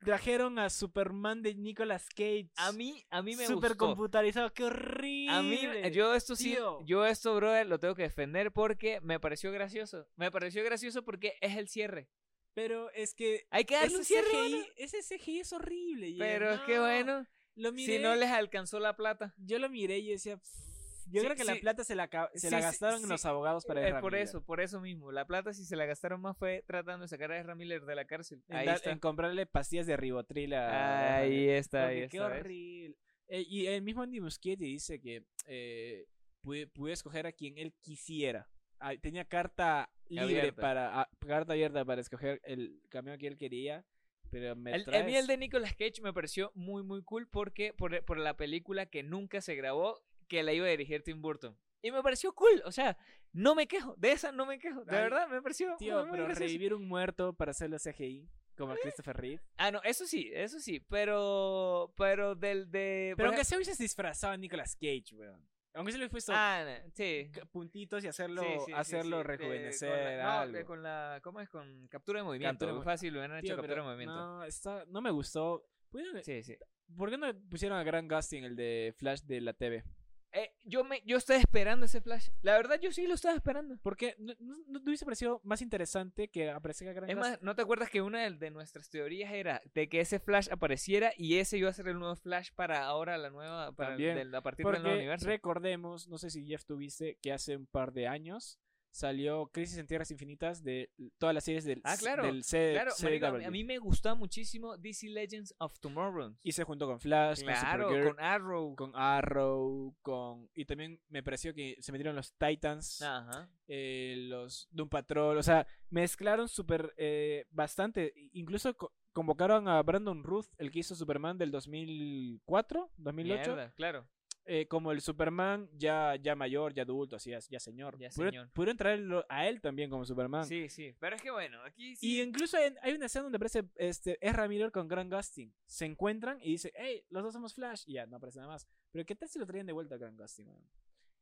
Trajeron a Superman de Nicolas Cage. A mí, a mí me Super gustó. computarizado. Qué horrible. A mí, yo esto sí, yo esto, brother, lo tengo que defender porque me pareció gracioso. Me pareció gracioso porque es el cierre. Pero es que. Hay que darle un cierre, CGI, ese CGI es horrible. Pero es que No. bueno, Lo miré, si no les alcanzó la plata. Yo lo miré y decía. "Pff". Yo Sí, creo que la plata se la, se Sí, la gastaron los abogados para Es Ezra por eso, por eso mismo. La plata, si se la gastaron más, fue tratando de sacar a Ezra Miller de la cárcel. En, Ahí está. en comprarle pastillas de ribotril a. Ahí está, ahí qué está. ¿ves? horrible. Eh, y el mismo Andy Muschietti dice que eh, pude, pude escoger a quien él quisiera. Ah, tenía carta libre Abierta. para ah, carta abierta para escoger el cameo que él quería Pero me El, a traes... mí el de Nicolas Cage me pareció muy, muy cool porque por, por la película que nunca se grabó, que la iba a dirigir Tim Burton. Y me pareció cool, o sea, no me quejo, de esa no me quejo, de Ay, verdad me pareció. Tío, muy, pero gracioso. revivir un muerto para hacerlo CGI, como a Christopher Reeve. Ah, no, eso sí, eso sí, pero, pero del de... Pero aunque ej- se hubieses disfrazado a Nicolas Cage, weón. Aunque se le puesto Ah, no, sí. puntitos y hacerlo, Sí, sí, hacerlo rejuvenecer con la, no, algo. de- con la, ¿cómo es? Con captura de movimiento. Captura muy fácil, lo hubieran hecho Tío, captura pero de movimiento. No, está, no me gustó. ¿Pudieron- Sí, sí. ¿Por qué no pusieron a Grant Gustin, el de Flash de la TV? Eh, yo, me, yo estaba esperando ese flash. La verdad, yo sí lo estaba esperando. Porque no, no, hubiese parecido más interesante que apareciera Grant Es más, ¿no te acuerdas que una de, de nuestras teorías era de que ese Flash apareciera y ese iba a ser el nuevo Flash para ahora la nueva, para el- También, del- a partir del nuevo universo? recordemos, no sé si Jeff tuviste, que hace un par de años salió Crisis en Tierras Infinitas de todas las series del, Ah, claro, del C- Claro, CW. marico, a mí- me gustaba muchísimo DC Legends of Tomorrow. Y se juntó con Flash, claro, con Arrow. con Arrow, con... Y también me pareció que se metieron los Titans, Ajá. eh, los Doom Patrol, o sea, mezclaron súper eh, bastante. Incluso co- convocaron a Brandon Ruth, el que hizo Superman del 2004, 2008, Mierda, claro. Eh, como el Superman ya, ya mayor, ya adulto, así es, ya señor. Ya Pudieron- señor. Pudieron traerlo a él también como Superman. Sí, sí. Pero es que bueno, aquí Y sí. incluso hay, hay una escena donde aparece este, Ezra Miller con Grant Gustin. Se encuentran y dice, hey, los dos somos Flash. Y ya, no aparece nada más. Pero ¿qué tal si lo traían de vuelta a Grant Gustin?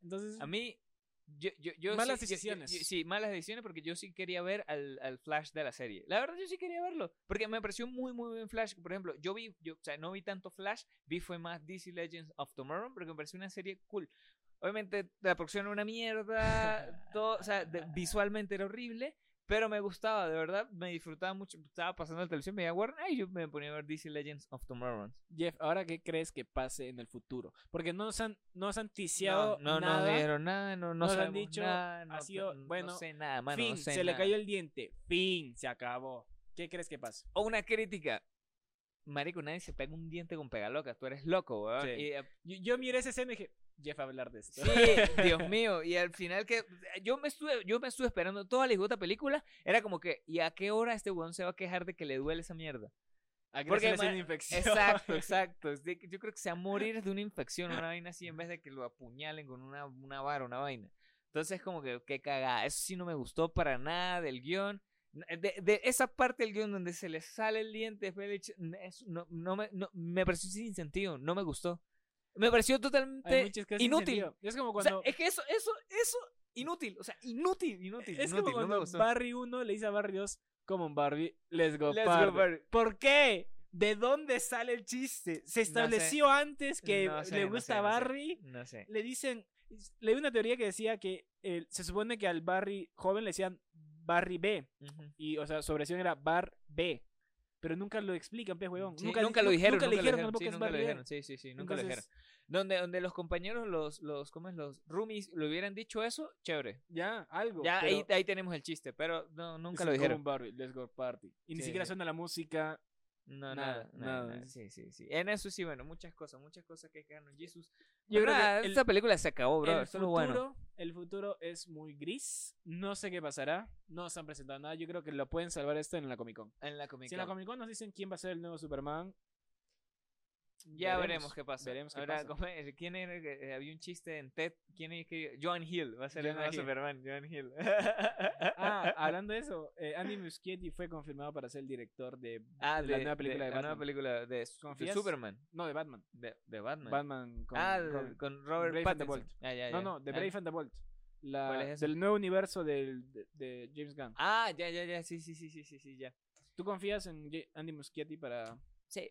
Entonces, A mí. Yo, yo, yo Malas sí- decisiones. yo- sí, malas decisiones porque yo sí quería ver al, al Flash de la serie. La verdad, yo sí quería verlo. Porque me pareció muy, muy buen Flash. Por ejemplo, yo vi, yo, o sea, no vi tanto Flash, vi fue más DC Legends of Tomorrow, porque me pareció una serie cool. Obviamente, la producción era una mierda, todo, o sea, de- visualmente era horrible, pero me gustaba, de verdad, me disfrutaba mucho. Estaba pasando la televisión, me iba a Warner y yo me ponía a ver DC Legends of Tomorrow. Jeff, ¿ahora qué crees que pase en el futuro? Porque no nos han, no nos han ticiado no, no, nada. no dijeron nada, no, no Nos han dicho, nada, ha no, sido, no bueno, sé nada, mano, fin, no sé se le cayó el diente. Fin, se acabó. ¿Qué crees que pasa? O una crítica. Marico, nadie se pega un diente con pegaloca, tú eres loco, weón. Sí. Y, eh, Yo, yo miré esa escena y dije, Jeff a hablar de esto. sí, Dios (laughs) mío, y al final que yo me estuve yo me estuve esperando toda la hijota película, era como que ¿y a qué hora este weón se va a quejar de que le duele esa mierda? ¿A qué Porque, ma- una infección? Exacto, (laughs) exacto. Es de Yo creo que se va a morir de una infección, una vaina así, en vez de que lo apuñalen con una, una vara, una vaina. Entonces, como que, qué cagada. Eso sí no me gustó para nada del guion. De, de esa parte del guion donde se le sale el diente, después echa- eso no, no me, no, me pareció sin sentido, no me gustó. Me pareció totalmente inútil. Es como O sea, cuando... es que eso, eso, eso, inútil. O sea, inútil, inútil, es inútil. como cuando. Barry 1 le dice a Barry 2, como Barbie, let's go, Let's go, Barbie. Barry. ¿Por qué? ¿De dónde sale el chiste? ¿Se estableció antes que No sé, le gusta sé. Barry? No sé. Le dicen, leí una teoría que decía que eh, se supone que al Barry joven le decían Barry B. Y, o sea, su versión era Bar B. Pero nunca lo explican, pe, huevón. Sí, nunca, nunca, lo dijeron. Nunca dijeron sí, lo dijeron. Sí, sí, sí, nunca lo dijeron. Donde, donde los compañeros, los, los, ¿cómo es? Los roomies, le hubieran dicho eso, chévere. ya, algo. Ya pero ahí, ahí tenemos el chiste, pero no, nunca lo dijeron. un Barbie, let's go party. Y ni siquiera sí. suena la música. No, nada, nada, nada. Sí, sí, sí. En eso sí, bueno, muchas cosas, muchas cosas que quedaron. Jesus. Yo creo que el- esta película se acabó, bro. el, Eso es lo futuro, bueno. el futuro es muy gris. No sé qué pasará. No se han presentado nada. Yo creo que lo pueden salvar esto en la Comic Con. En la Comic Si en la Con. Comic Con nos dicen quién va a ser el nuevo Superman. Ya veremos, qué pasa. Veremos qué Ahora, pasa. ¿cómo es? ¿Quién era el que- eh, había un chiste en TED? ¿Quién es que Joan Hill va a ser el nuevo Hill. Superman? Joan Hill. (laughs) Ah, hablando de eso, eh, Andy (laughs) Muschietti fue confirmado para ser el director de, Ah, de la nueva película de, la nueva Batman. película de, de ¿Confías? Superman. No, de Batman. De, Batman. Batman con, ah, de- con Robert Brave and the. Ah, ya, No, ya. no, de Ah. Brave and the Bolt. La, ¿Cuál es del nuevo universo del, de, de James Gunn. Ah, ya, ya, ya. Sí, sí, sí, sí, sí, sí, ya. ¿Tú confías en Andy Muschietti para...? Sí.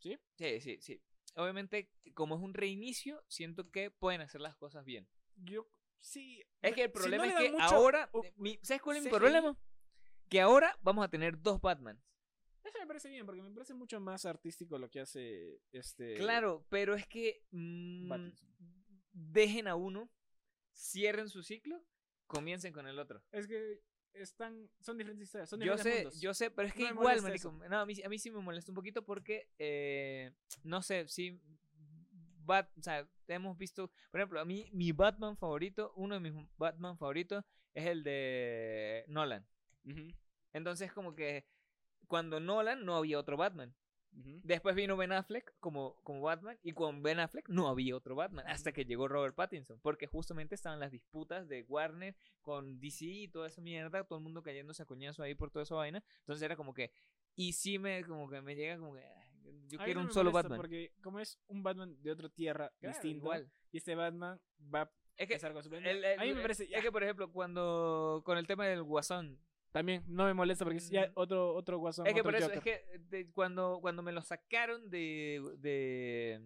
¿Sí? Sí, sí, sí. Obviamente, como es un reinicio, siento que pueden hacer las cosas bien. Yo sí. Es que el Si no problema es que mucho- ahora. eh, mi- ¿Sabes cuál es mi CGI? problema? Que ahora vamos a tener dos Batmans. Eso me parece bien, porque me parece mucho más artístico lo que hace este... Claro, pero es que. mm, Pattinson. dejen a uno, cierren su ciclo, comiencen con el otro. Es que están... Son diferentes historias, son Yo diferentes sé, mundos. yo sé, pero es que No igual, marico. No, a mí, a mí sí me molesta un poquito porque, eh, no sé, sí, Bat, o sea, hemos visto, por ejemplo, a mí, mi Batman favorito, uno de mis Batman favoritos es el de Nolan. Entonces, como que cuando Nolan no había otro Batman. Después vino Ben Affleck como, como Batman y con Ben Affleck no había otro Batman hasta que llegó Robert Pattinson, porque justamente estaban las disputas de Warner con DC y toda esa mierda, todo el mundo cayéndose a coñazo ahí por toda esa vaina. Entonces era como que, y sí me, como que me llega como que, yo A quiero no un solo Batman. Porque como es un Batman de otra tierra Claro, distinto, igual. y este Batman va Es que, empezar con su el- el- A mí me parece es que, por ejemplo, cuando con el tema del Guasón, también no me molesta porque es ya Mm. otro otro guasón, es que por eso, Joker. es que de- cuando, cuando me lo sacaron de, de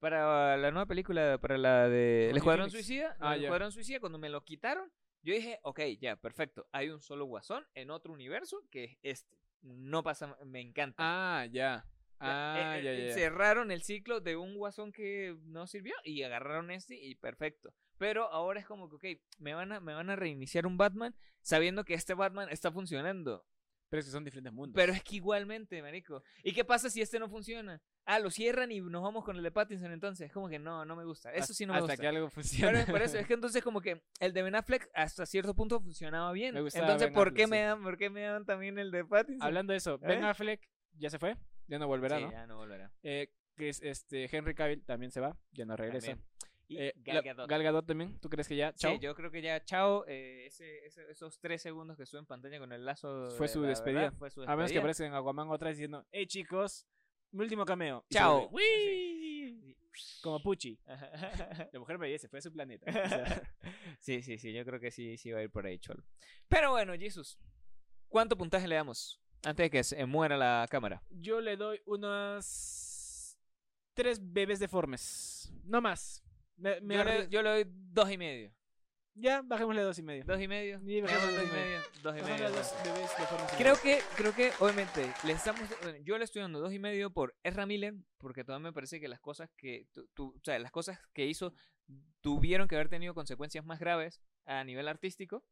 para la nueva película, para la de El Escuadrón Phoenix. Suicida, Ah, el. Escuadrón Suicida, cuando me lo quitaron, yo dije, ok, ya, perfecto, hay un solo guasón en otro universo que es este. No pasa, me encanta. Ah, ya. Ah, Eh, ya, eh, ya. Cerraron el ciclo de un guasón que no sirvió y agarraron este y perfecto. Pero ahora es como que, ok, me van a, me van a reiniciar un Batman sabiendo que este Batman está funcionando. Pero es que son diferentes mundos. Pero es que igualmente, marico. ¿Y qué pasa si este no funciona? Ah, lo cierran y nos vamos con el de Pattinson entonces. Como que no, no me gusta. Eso Hasta- sí no me hasta gusta. que algo Pero funcione. es por eso, es (laughs) que entonces como que el de Ben Affleck hasta cierto punto funcionaba bien. Me gustaba entonces, Ben ¿por Affleck, qué sí. me dan, por qué me dan también el de Pattinson? Hablando de eso, Ben ¿Eh? Affleck ya se fue, ya no volverá, Sí, ¿no? ya no volverá. Eh, que es este Henry Cavill también se va, ya no regresa. También. Y Eh, Gal la- Gadot. Gal Gadot también, ¿tú crees que ya? Chao. Sí, yo creo que ya, chao. eh, ese, ese- esos tres segundos que estuve en pantalla con el lazo. Fue de su la despedida. verdad, fue su A menos que despedida. aparezca en Aquaman otra vez diciendo, hey chicos, mi último cameo. Chao. Como Pucci. (laughs) La mujer belleza se fue a su planeta. O (laughs) sea, sí, sí, sí, yo creo que sí, sí va a ir por ahí, cholo. Pero bueno, Jesus, ¿cuánto puntaje le damos antes de que se muera la cámara? yo le doy unas tres bebés deformes. No más. Me, me Yo le, yo le doy dos y medio. Ya, bajémosle dos y medio. ¿Dos y medio? Dejamos bajémosle dos y dos y medio. Dos y y Creo que, creo que, obviamente, le estamos, bueno, yo le estoy dando dos y medio por Ezra Miller, porque todavía me parece que las cosas que, tu- tu- o sea, las cosas que hizo tuvieron que haber tenido consecuencias más graves a nivel artístico.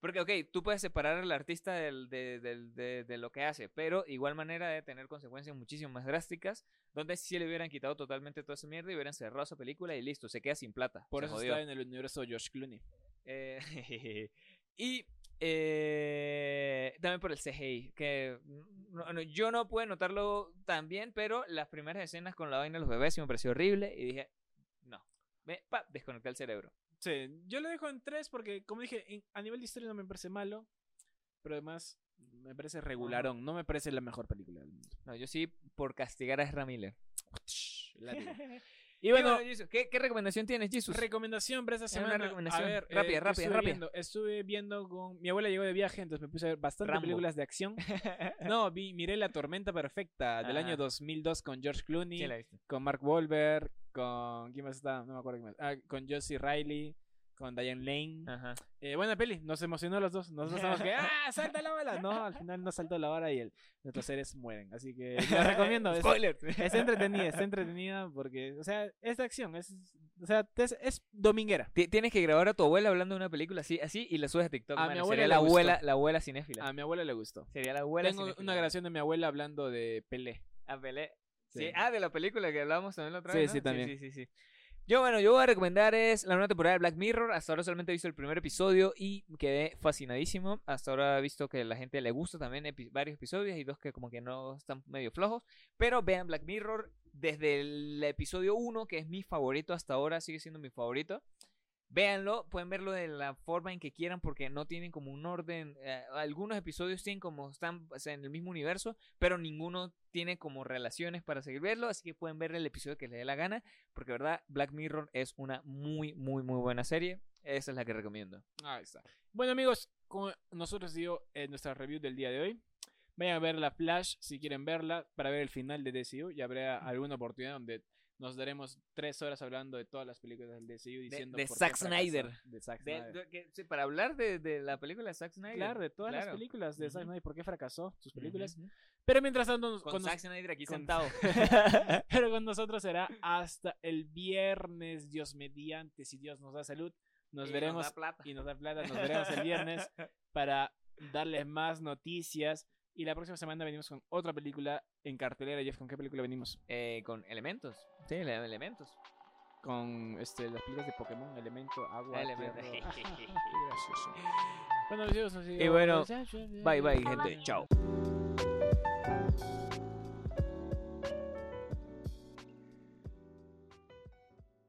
Porque, ok, tú puedes separar al artista del, de, del- de- de lo que hace, pero igual manera de tener consecuencias muchísimo más drásticas, donde si le hubieran quitado totalmente toda esa mierda y hubieran cerrado esa película y listo, se queda sin plata. Por eso jodió. está en el universo Josh Clooney. Eh, (laughs) y eh, también por el CGI, que no- no, yo no pude notarlo tan bien, pero las primeras escenas con la vaina de los bebés sí me pareció horrible y dije, no, me pa, desconecté el cerebro. Sí, yo lo dejo en tres porque, como dije, en- a nivel de historia no me parece malo, pero además me parece regularón. No me parece la mejor película del mundo. No, yo sí por castigar a Ezra Miller. (laughs) Y bueno, ¿qué, qué recomendación tienes, Jesus? recomendación para esta Eh, una semana. recomendación. A ver, Rápida, eh, ¿qué rápida, estuve rápida. Viendo? Estuve viendo con. Mi abuela llegó de viaje, entonces me puse a ver bastante Rambo. películas de acción. (laughs) No, vi, miré La Tormenta Perfecta del Ajá. año 2002 con George Clooney, Sí, con Mark Wahlberg, con. ¿Quién más está? No me acuerdo quién más. Ah, con Josie Riley, con Diane Lane. Ajá. Eh, buena peli, nos emocionó los dos. Nosotros estamos que (laughs) ¡Ah! ¡Salta la bala! No, al final no saltó la bala y el, nuestros seres mueren. Así que la (laughs) recomiendo. Es, Spoiler. es entretenida, está entretenida porque, o sea, es de acción. Es, o sea, es, es dominguera. Ti- Tienes que grabar a tu abuela hablando de una película así, así y la subes a TikTok. A mi abuela Sería la gustó. abuela, la abuela cinéfila. A mi abuela le gustó. Sería la abuela Tengo cinéfila. una grabación de mi abuela hablando de Pelé. A Pelé. Sí. Ah, de la película que hablábamos también la otra Sí, vez. sí, ¿no? también. Sí, sí, sí, Yo, bueno, yo voy a recomendar es la nueva temporada de Black Mirror. Hasta ahora solamente he visto el primer episodio y quedé fascinadísimo. Hasta ahora he visto que a la gente le gusta también epi- varios episodios y dos que como que no están medio flojos. Pero vean Black Mirror desde el episodio 1, que es mi favorito hasta ahora, sigue siendo mi favorito. Véanlo, pueden verlo de la forma en que quieran porque no tienen como un orden. eh, algunos episodios tienen como están o sea, en el mismo universo, pero ninguno tiene como relaciones para seguir verlo, así que pueden ver el episodio que les dé la gana, porque verdad Black Mirror es una muy muy muy buena serie. Esa es la que recomiendo. Ahí está. Bueno, amigos, como nosotros dio en nuestra review del día de hoy. Vayan a ver la Flash si quieren verla para ver el final de DCU. Y habrá alguna oportunidad donde nos daremos tres horas hablando de todas las películas del DCU diciendo de por qué Zack. Snyder. De Zack De- Snyder. de- que- sí, para hablar de, de la película de Zack Snyder. Claro, de todas las películas de Zack Ujú. Snyder, por qué fracasó sus películas. Pero mientras tanto, nos- Con con nos- Zack Snyder aquí con- sentado. (laughs) pero con nosotros será hasta el viernes, Dios mediante, si Dios nos da salud. Nos Y veremos da plata. y nos da plata, nos veremos el viernes (laughs) para darles más noticias. Y la próxima semana venimos con otra película en cartelera. Jeff, ¿con qué película venimos? Eh, con elementos. Sí, ele- elementos. Con este, las películas de Pokémon, Elemento, Agua, Elemento. Ajá, (laughs) qué gracioso. Bueno, sido- Y bueno, Bye bye, gente. Chao.